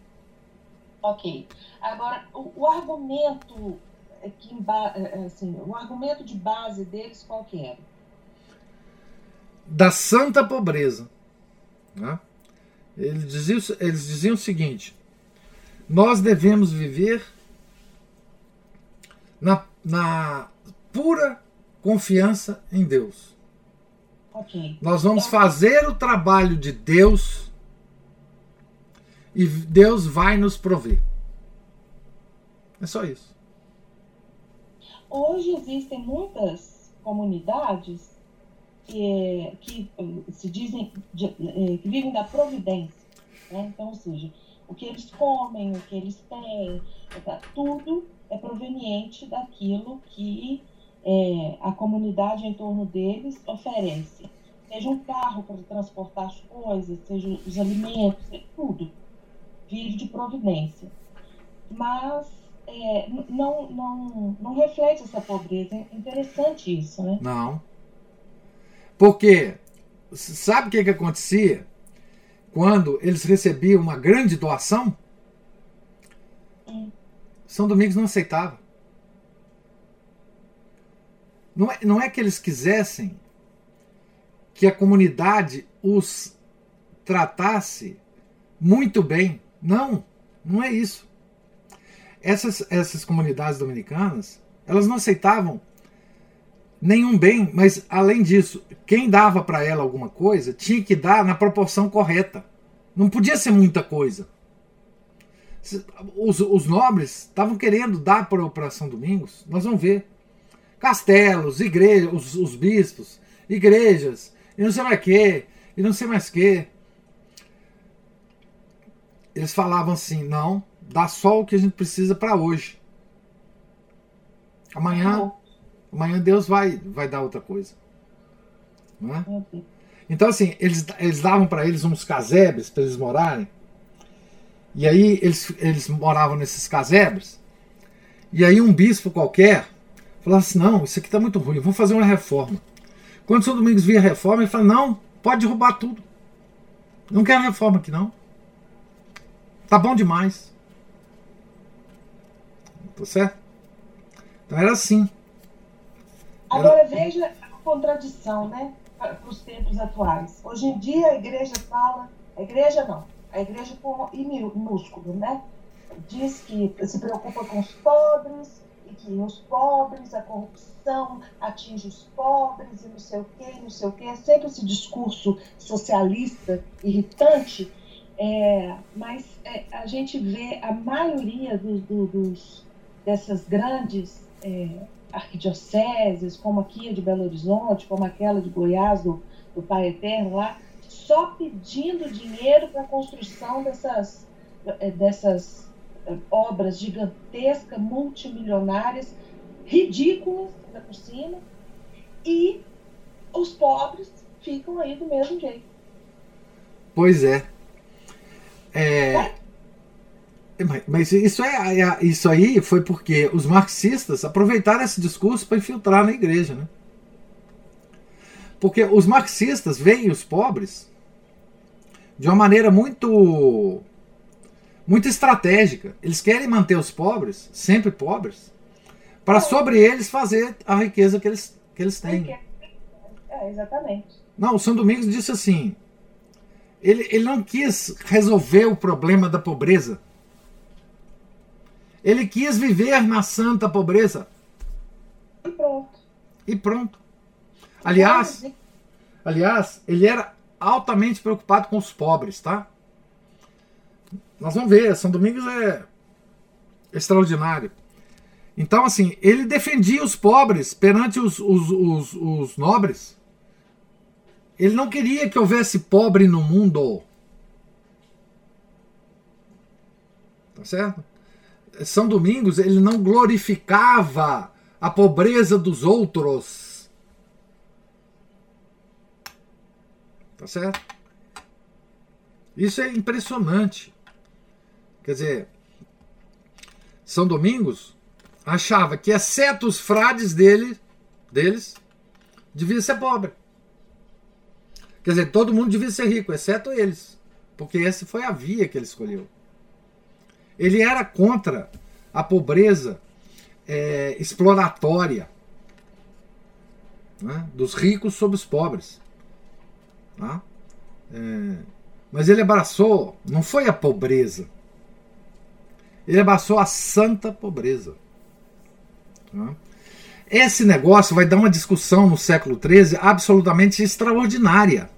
Ok. Agora, o, o argumento que, assim, o argumento de base deles qual que era? Da santa pobreza. Né? Eles, diziam, eles diziam o seguinte: nós devemos viver na, na pura confiança em Deus. Okay. Nós vamos fazer o trabalho de Deus e Deus vai nos prover. É só isso. Hoje existem muitas comunidades que, que se dizem eh, que vivem da providência. Né? Então, ou seja, o que eles comem, o que eles têm, tá, tudo é proveniente daquilo que é, a comunidade em torno deles oferece. Seja um carro para transportar as coisas, seja os alimentos, tudo. Vive de providência. Mas é, não, não, não reflete essa pobreza. É interessante isso, né? Não. Porque sabe o que, que acontecia quando eles recebiam uma grande doação? São Domingos não aceitava. Não é, não é que eles quisessem que a comunidade os tratasse muito bem. Não, não é isso. Essas, essas comunidades dominicanas, elas não aceitavam nenhum bem, mas além disso, quem dava para ela alguma coisa tinha que dar na proporção correta. Não podia ser muita coisa. Os, os nobres estavam querendo dar para Operação Domingos, nós vamos ver. Castelos, igrejas, os, os bispos, igrejas, e não sei mais que, e não sei mais que. Eles falavam assim: não, dá só o que a gente precisa para hoje. Amanhã, amanhã Deus vai, vai dar outra coisa. Não é? Então, assim, eles, eles davam para eles uns casebres para eles morarem. E aí eles, eles moravam nesses casebres. E aí um bispo qualquer falava assim: não, isso aqui está muito ruim, vamos fazer uma reforma. Quando o São Domingos via reforma, ele falava: não, pode derrubar tudo. Não quero reforma aqui, não. Tá bom demais. Tá certo? Então era assim. Agora veja a contradição, né? Para os tempos atuais. Hoje em dia a igreja fala, a igreja não, a igreja com minúsculo, né? Diz que se preocupa com os pobres e que os pobres, a corrupção atinge os pobres e não sei o quê, não sei o quê. É sempre esse discurso socialista irritante, é, mas é, a gente vê a maioria do, do, dos, dessas grandes é, arquidioceses, como aqui a de Belo Horizonte, como aquela de Goiás, do, do Pai Eterno lá, só pedindo dinheiro para a construção dessas, é, dessas é, obras gigantescas, multimilionárias, ridículas ainda por cima, e os pobres ficam aí do mesmo jeito. Pois é. é... é mas isso, é, é, isso aí foi porque os marxistas aproveitaram esse discurso para infiltrar na igreja. Né? Porque os marxistas veem os pobres de uma maneira muito muito estratégica. Eles querem manter os pobres, sempre pobres, para sobre eles fazer a riqueza que eles, que eles têm. É, exatamente. Não, o São Domingos disse assim: ele, ele não quis resolver o problema da pobreza. Ele quis viver na santa pobreza. E pronto. E pronto. Aliás, aliás, ele era altamente preocupado com os pobres, tá? Nós vamos ver, São Domingos é extraordinário. Então, assim, ele defendia os pobres perante os, os, os, os nobres. Ele não queria que houvesse pobre no mundo. Tá certo? São Domingos, ele não glorificava a pobreza dos outros. Tá certo? Isso é impressionante. Quer dizer, São Domingos achava que, exceto os frades dele, deles, devia ser pobre. Quer dizer, todo mundo devia ser rico, exceto eles. Porque essa foi a via que ele escolheu. Ele era contra a pobreza é, exploratória né, dos ricos sobre os pobres. Tá? É, mas ele abraçou, não foi a pobreza, ele abraçou a santa pobreza. Tá? Esse negócio vai dar uma discussão no século XIII absolutamente extraordinária.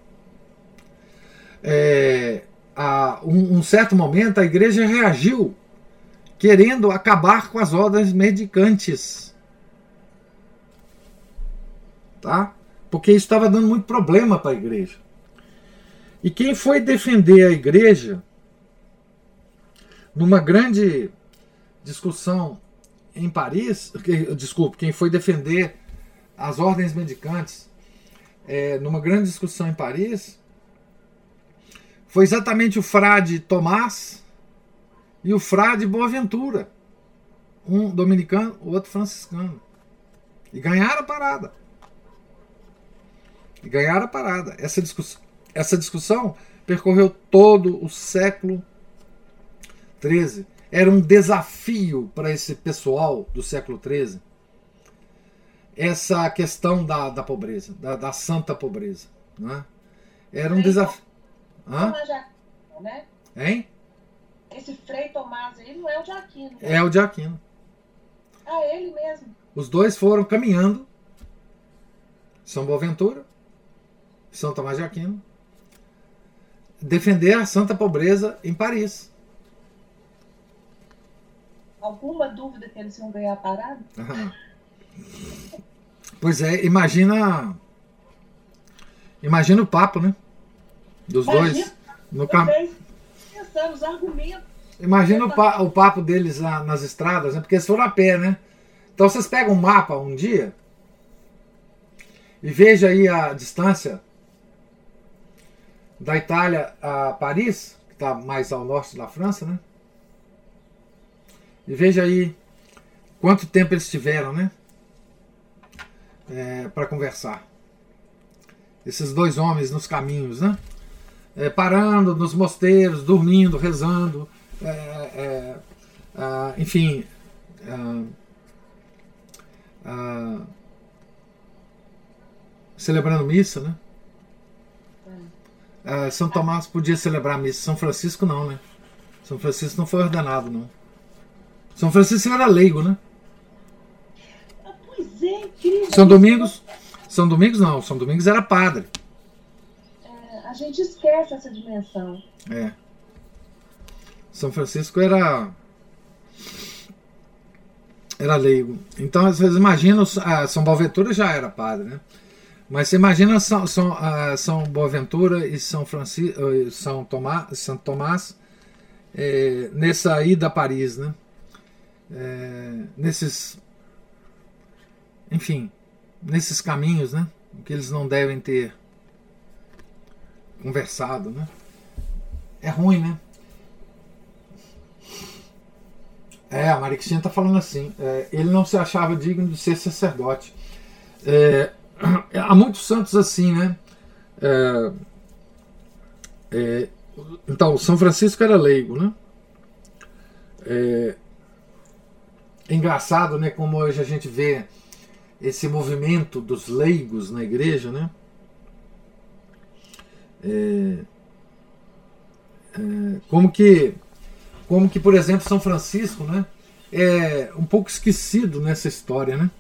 É, a um, um, certo momento a igreja reagiu querendo acabar com as ordens medicantes. Tá? Porque isso estava dando muito problema para a igreja. E quem foi defender a igreja numa grande discussão em Paris, desculpe, quem foi defender as ordens mendicantes é, numa grande discussão em Paris foi exatamente o frade Tomás e o frade Boaventura, um dominicano, o outro franciscano. E ganharam a parada. E ganharam a parada. Essa discussão, essa discussão percorreu todo o século XIII era um desafio para esse pessoal do século XIII essa questão da, da pobreza, da, da santa pobreza. Né? Era um desafio. Hã? né? Hein? Esse Frei Tomás aí não é o de Aquino. Né? É o de Aquino. Ah, ele mesmo. Os dois foram caminhando. São Boaventura, São Tomás de Aquino, defender a santa pobreza em Paris alguma dúvida que eles iam ganhar a parada? Pois é, imagina. Imagina o papo, né? Dos imagina, dois. No cam... Pensando, os argumentos. Imagina o, pa o papo deles lá nas estradas, né? Porque eles foram a pé, né? Então vocês pegam um mapa um dia e veja aí a distância da Itália a Paris, que está mais ao norte da França, né? E veja aí quanto tempo eles tiveram, né? É, para conversar. Esses dois homens nos caminhos, né? É, parando nos mosteiros, dormindo, rezando, é, é enfim. celebrando missa, né? São Tomás podia celebrar missa, São Francisco não, né? São Francisco não foi ordenado, não. São Francisco era leigo, né? Ah, pois é, incrível. São Domingos. São Domingos não, São Domingos era padre. A gente esquece essa dimensão. É. São Francisco era. Era leigo. Então, vocês imaginam, ah, São Boaventura já era padre, né? Mas você imagina São, São, uh, São Boaventura e São, Francisco, uh, São Tomás, Santo Tomás é, nessa ida a Paris, né? é, nesses, enfim, nesses caminhos, né? Que eles não devem ter conversado, né? É ruim, né? É, a Maria Cristina está falando assim. É, ele não se achava digno de ser sacerdote. É, há muitos santos assim, né? É, é então, São Francisco era leigo, né? É, é engraçado, né, como hoje a gente vê esse movimento dos leigos na igreja, né? É, é, como que, como que, por exemplo, São Francisco, né, é um pouco esquecido nessa história, né?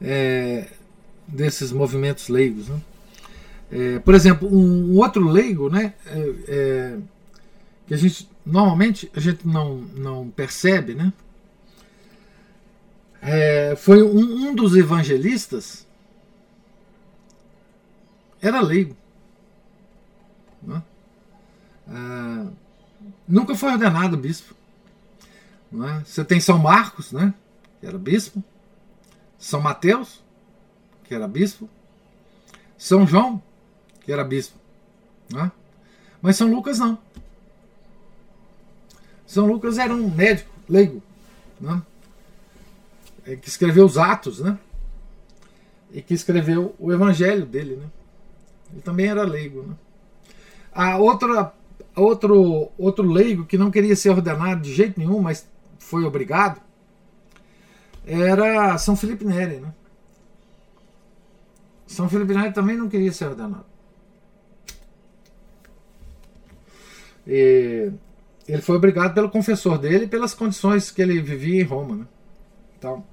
É, desses movimentos leigos, né? É, por exemplo, um, um, outro leigo, né, é, é, que a gente normalmente a gente não não percebe, né? é, foi um, um, dos evangelistas, era leigo. É, nunca foi ordenado bispo. Né? Você tem São Marcos, né? que era bispo, São Mateus, que era bispo, São João, que era bispo. Né? Mas São Lucas não. São Lucas era um médico leigo, né? É, que escreveu os Atos, né? E que escreveu o Evangelho dele, né? Ele também era leigo, né? A outra, outro, outro leigo que não queria ser ordenado de jeito nenhum, mas foi obrigado, era São Felipe Neri, né? São Felipe Neri também não queria ser ordenado. E ele foi obrigado pelo confessor dele pelas condições que ele vivia em Roma. Né? Então,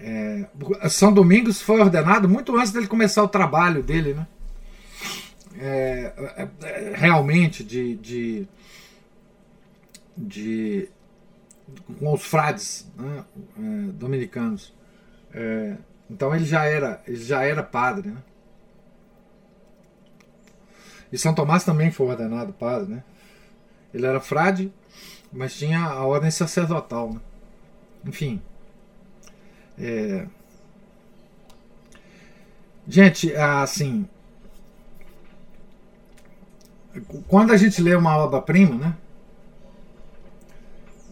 é, São Domingos foi ordenado muito antes dele começar o trabalho dele, né? É, é, é realmente de, de, de, com os frades né? É, dominicanos. É, então ele já era ele já era padre, né? E São Tomás também foi ordenado padre, né? Ele era frade, mas tinha a ordem sacerdotal. Né? Enfim. É... Gente, assim. Quando a gente lê uma obra-prima, né?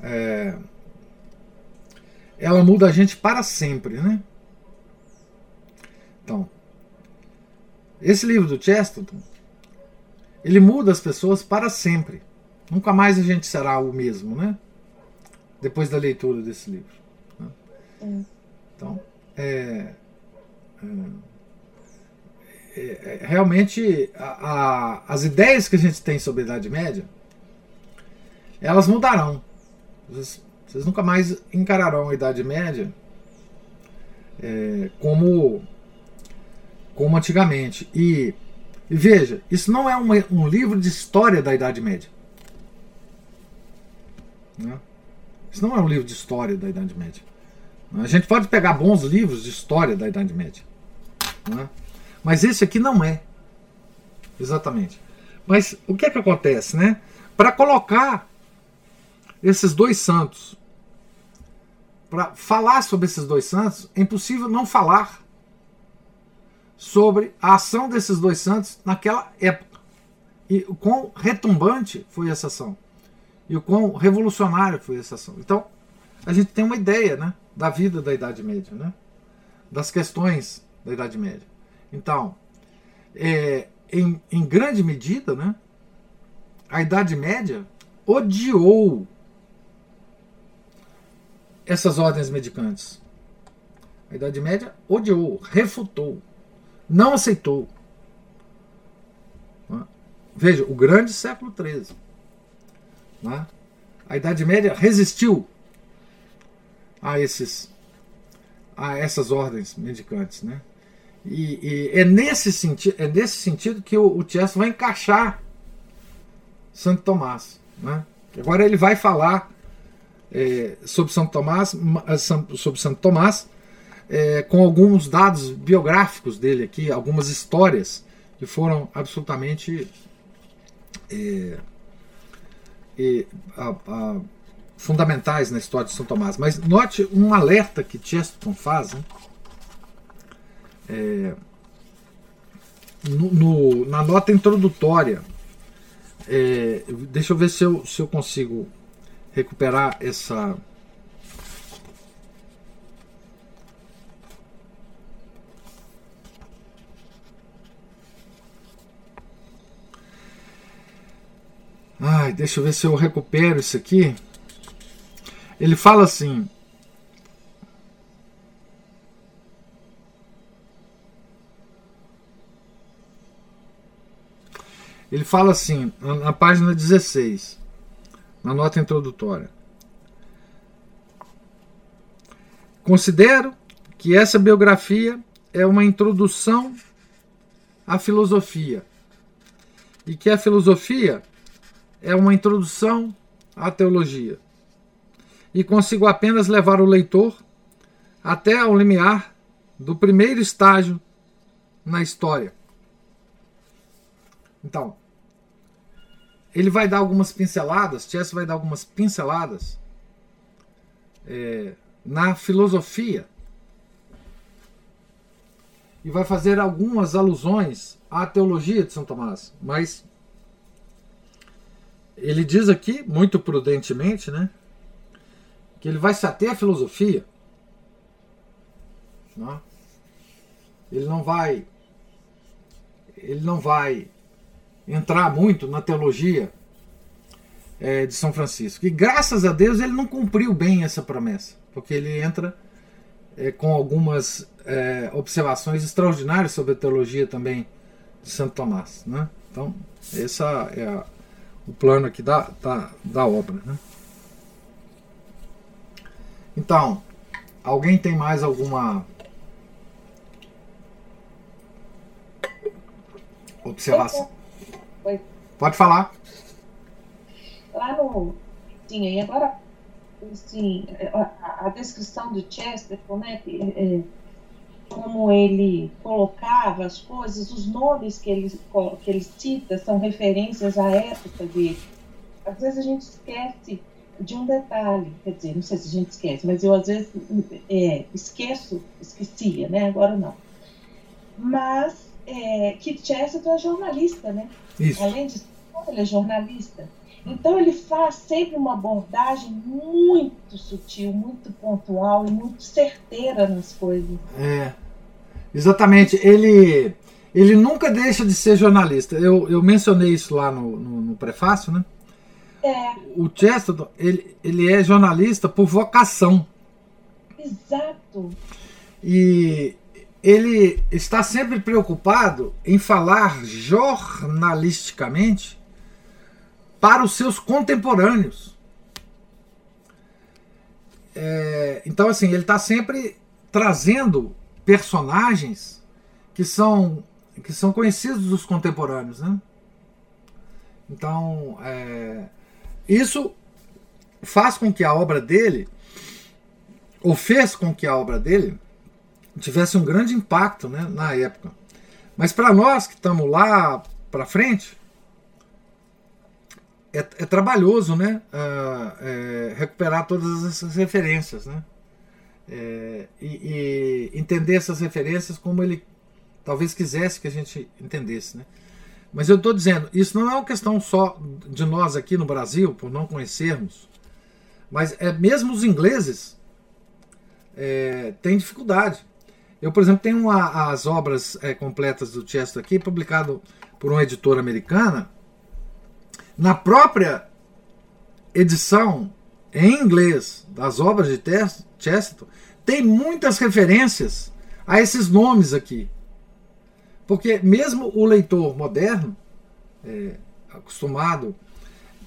É... Ela muda a gente para sempre, né? Então, esse livro do Chesterton, ele muda as pessoas para sempre. Nunca mais a gente será o mesmo, né? Depois da leitura desse livro. Né? É. Então, é, é, é, realmente a, a, as ideias que a gente tem sobre a Idade Média, elas mudarão. Vocês, vocês nunca mais encararão a Idade Média é, como, como antigamente. E, e, veja, isso não é uma, um livro de história da Idade Média. Né? Isso não é um livro de história da Idade Média. A gente pode pegar bons livros de história da Idade Média. Né? Mas esse aqui não é. Exatamente. Mas o que é que acontece, né? Para colocar esses dois santos, para falar sobre esses dois santos, é impossível não falar sobre a ação desses dois santos naquela época. E o quão retumbante foi essa ação e o quão revolucionário foi essa ação. Então, a gente tem uma ideia né, da vida da Idade Média, né, das questões da Idade Média. Então, é, em, em grande medida, né, a Idade Média odiou essas ordens medicantes. A Idade Média odiou, refutou, não aceitou. Veja, o grande século XIII né? A Idade Média resistiu a, esses, a essas ordens mendicantes. Né? E, e é, nesse senti é nesse sentido que o, o vai encaixar Santo Tomás. Né? Agora ele vai falar é, sobre Santo Tomás, sobre Santo Tomás é, com alguns dados biográficos dele aqui, algumas histórias que foram absolutamente é, e, a, a, fundamentais na história de São Tomás. Mas note um alerta que Chesterton faz né? É, no, no, na nota introdutória. É, deixa eu ver se eu, se eu consigo recuperar essa. Ai, deixa eu ver se eu recupero isso aqui. Ele fala assim. Ele fala assim, na página 16, na nota introdutória. Considero que essa biografia é uma introdução à filosofia e que a filosofia é uma introdução à teologia. E consigo apenas levar o leitor até o limiar do primeiro estágio na história. Então, ele vai dar algumas pinceladas, Chess vai dar algumas pinceladas é, na filosofia e vai fazer algumas alusões à teologia de São Tomás, mas ele diz aqui, muito prudentemente, né, que ele vai se ater à filosofia. Né? Ele não vai ele não vai entrar muito na teologia é, de São Francisco. E graças a Deus ele não cumpriu bem essa promessa, porque ele entra é, com algumas é, observações extraordinárias sobre a teologia também de Santo Tomás. Né? Então, esse é a, o plano aqui da, da, da obra. Né? Então, alguém tem mais alguma observação? Pode falar. Lá no. Sim, e agora, assim, a, a descrição do Chesterton, né? Que, é, como ele colocava as coisas, os nomes que ele, que ele cita são referências à época dele. Às vezes a gente esquece de um detalhe, quer dizer, não sei se a gente esquece, mas eu às vezes é, esqueço, esquecia, né? Agora não. Mas é, que Chesterton é jornalista, né? Isso. Além de ele é jornalista. Então ele faz sempre uma abordagem muito sutil, muito pontual e muito certeira nas coisas. É, exatamente. Ele, ele nunca deixa de ser jornalista. Eu, eu mencionei isso lá no, no, no prefácio, né? É. O Chesterton, ele, ele é jornalista por vocação. Exato. E ele está sempre preocupado em falar jornalisticamente para os seus contemporâneos. É, então, assim, ele está sempre trazendo personagens que são que são conhecidos dos contemporâneos, né? Então, é, isso faz com que a obra dele, ou fez com que a obra dele, tivesse um grande impacto né, na época. Mas para nós que estamos lá para frente, é, é trabalhoso, né? Uh, é, recuperar todas essas referências, né? É, e, e, entender essas referências como ele talvez quisesse que a gente entendesse, né? Mas eu estou dizendo, isso não é uma questão só de nós aqui no Brasil, por não conhecermos, mas é mesmo os ingleses é, têm dificuldade. Eu, por exemplo, tenho uma, as obras é, completas do Chester aqui, publicado por uma editora americana, na própria edição em inglês das obras de Chesterton, tem muitas referências a esses nomes aqui. Porque mesmo o leitor moderno, é, acostumado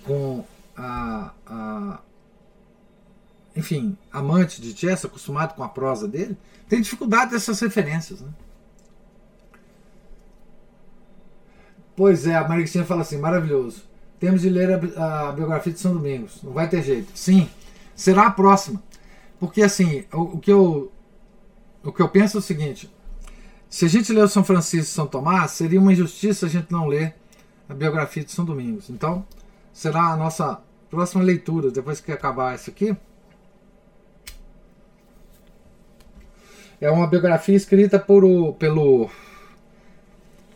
com a, enfim, amante de Chester, acostumado com a prosa dele, tem dificuldade dessas referências. Né? Pois é, a Maricina fala assim, maravilhoso. Temos de ler a, a, biografia de São Domingos. Não vai ter jeito. Sim, será a próxima. Porque assim, o, o, que eu o que eu penso é o seguinte: se a gente ler o São Francisco e São Tomás, seria uma injustiça a gente não ler a biografia de São Domingos. Então, será a nossa próxima leitura, depois que acabar isso aqui. É uma biografia escrita por o, pelo,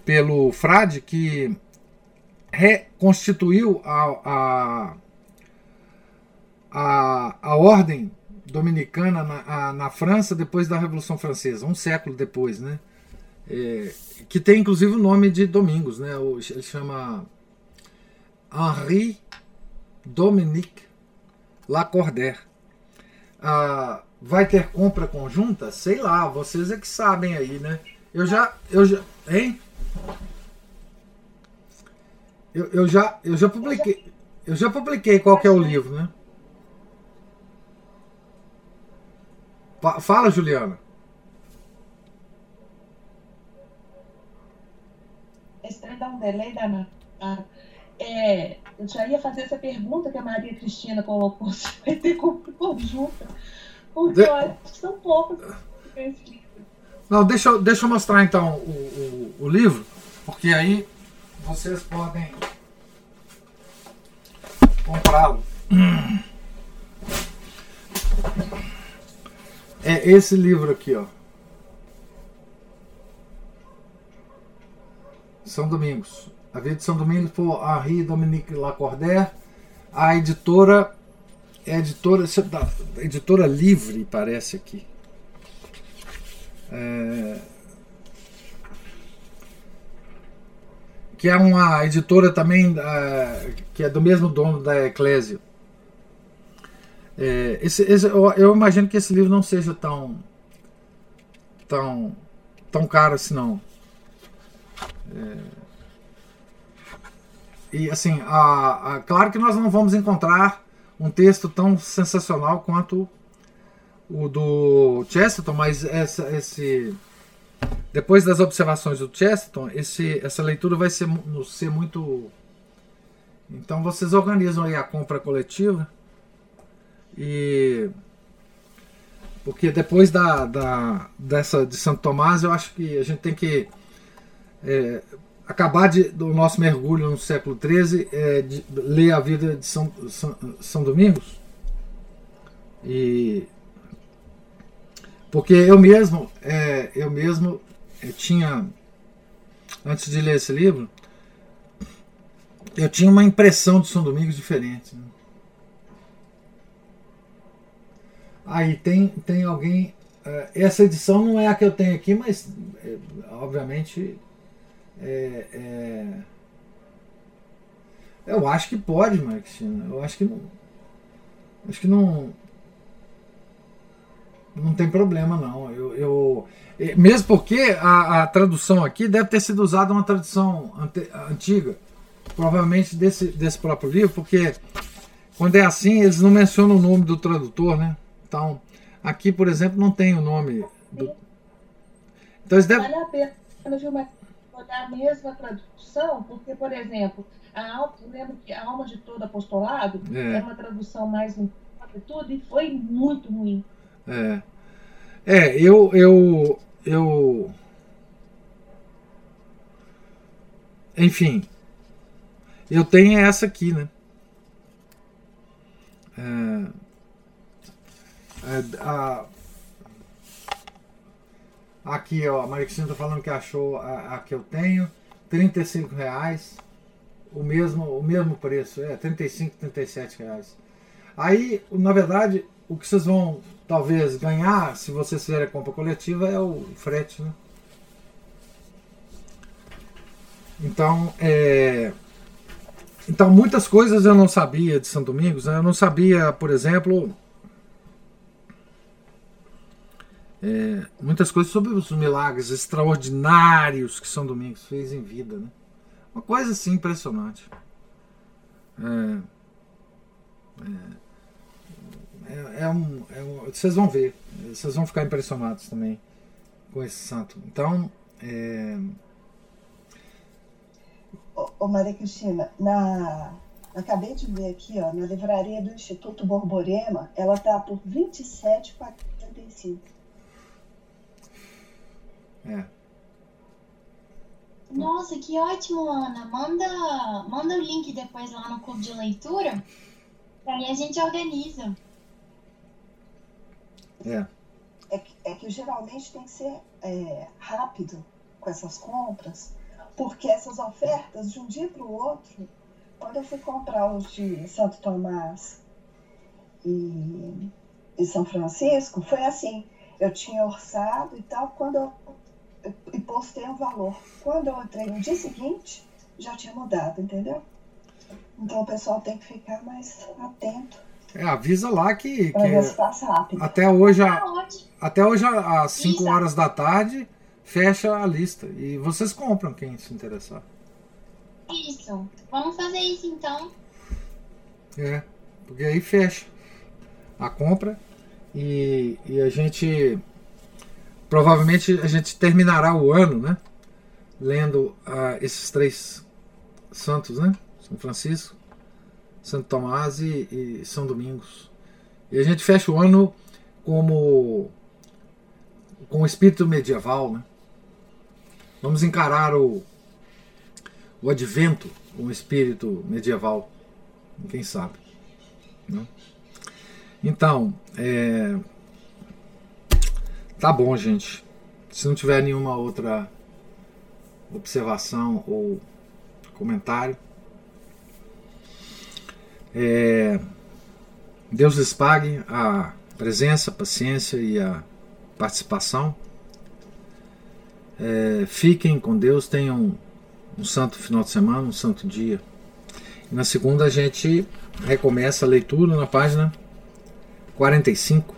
pelo Frade, que reconstituiu a, a, a, a ordem dominicana na, a, na França depois da Revolução Francesa, um século depois, né? É, que tem inclusive o nome de Domingos, né? Ele chama Henri Dominique Lacordaire. Ah, vai ter compra conjunta? Sei lá, vocês é que sabem aí, né? Eu já, eu já, hein? Eu, eu, já, eu já publiquei. Eu já publiquei qual que é o livro, né? Fala, Juliana. Trem dá um delay danado. Ah, é, eu já ia fazer essa pergunta que a Maria Cristina colocou, se vai ter conjunta. Porque de... eu acho que são poucos Não, deixa, eu, deixa eu mostrar então o, o, o livro, porque aí vocês podem comprá-lo. É esse livro aqui, ó. São Domingos. A vida de São Domingos por Henri Dominique Lacordaire. A editora é editora, editora livre, parece aqui. É, que é uma editora também é, que é do mesmo dono da Eclésia. É, esse, esse, eu, eu, imagino que esse livro não seja tão tão tão caro assim não. É, e assim, a, a, claro que nós não vamos encontrar um texto tão sensacional quanto o do Chesterton, mas essa, esse depois das observações do Chesterton, esse, essa leitura vai ser, ser muito. Então vocês organizam aí a compra coletiva e porque depois da, da dessa de Santo Tomás eu acho que a gente tem que é, acabar de, do nosso mergulho no século XIII, é, de ler a vida de São, São, São Domingos. E porque eu mesmo, é, eu mesmo eu tinha, antes de ler esse livro, eu tinha uma impressão de São Domingos diferente. Né? Aí tem, tem alguém. É, essa edição não é a que eu tenho aqui, mas é, obviamente é, é, eu acho que pode, Marquinhos. Eu acho que não. Acho que não. Não tem problema, não. Eu, eu mesmo porque a, a, tradução aqui deve ter sido usada uma tradução ante, antiga, provavelmente desse, desse próprio livro, porque quando é assim, eles não mencionam o nome do tradutor, né? Então, aqui, por exemplo, não tem o nome do. Então, eles devem. Vale a pena, viu, olhar a mesma tradução, porque, por exemplo, a alma, eu lembro que a alma de todo apostolado é, é uma tradução mais e tudo, e foi muito ruim. É. É, eu, eu, eu. Enfim, eu tenho essa aqui, né? É, é, a, Aqui, ó, a Marixinha tá falando que achou a, a, que eu tenho. 35 reais. O mesmo, o mesmo preço, é 35, 37 reais. Aí, na verdade, o que vocês vão talvez ganhar, se vocês fizerem a compra coletiva, é o frete, né? Então, é, então muitas coisas eu não sabia de São Domingos. Né? Eu não sabia, por exemplo, é, muitas coisas sobre os milagres extraordinários que São Domingos fez em vida. Né? Uma coisa assim impressionante. É, é, é, é um, é um, vocês vão ver, vocês vão ficar impressionados também com esse santo. Então, é... Ô, ô Maria Cristina, na, acabei de ver aqui, ó, na livraria do Instituto Borborema, ela está por R$ 27,45. É. Nossa, que ótimo, Ana. Manda, manda o link depois lá no clube de leitura. Aí a gente organiza. É. É que, é que geralmente tem que ser é, rápido com essas compras, porque essas ofertas, de um dia para o outro, quando eu fui comprar os de Santo Tomás e, e São Francisco, foi assim. Eu tinha orçado e tal. Quando eu e postei o valor. Quando eu entrei no dia seguinte, já tinha mudado, entendeu? Então o pessoal tem que ficar mais atento. É, avisa lá que, que ver se passa rápido. até hoje, a, até hoje às 5 horas da tarde fecha a lista e vocês compram quem se interessar. Isso. Vamos fazer isso então. É, porque aí fecha a compra e, e a gente provavelmente a gente terminará o ano, né? Lendo uh, esses três santos, né? São Francisco, Santo Tomás e, e, São Domingos. E a gente fecha o ano como com o espírito medieval, né? Vamos encarar o, o advento com o espírito medieval, quem sabe. Né? Então, é, tá bom, gente. Se não tiver nenhuma outra observação ou comentário, é, Deus lhes pague a presença, a paciência e a participação. É, fiquem com Deus, tenham um santo final de semana, um santo dia. E na segunda a gente recomeça a leitura na página 45,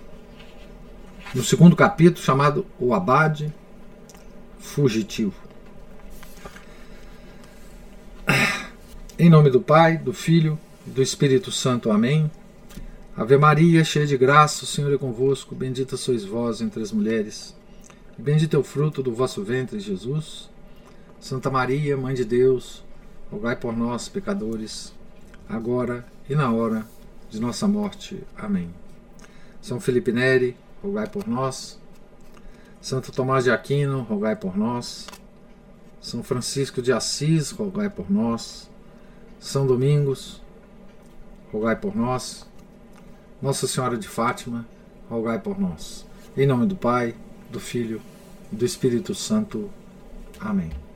no segundo capítulo chamado O Abade Fugitivo. Em nome do Pai, do Filho e do Espírito Santo. Amém. Ave Maria, cheia de graça, o Senhor é convosco. Bendita sois vós entre as mulheres. E bendito é o fruto do vosso ventre, Jesus. Santa Maria, Mãe de Deus, rogai por nós, pecadores, agora e na hora de nossa morte. Amém. São Felipe Neri, rogai por nós. Santo Tomás de Aquino, rogai por nós. São Francisco de Assis, rogai por nós. São Domingos, rogai por nós. Nossa Senhora de Fátima, rogai por nós. Em nome do Pai, do Filho e do Espírito Santo. Amém.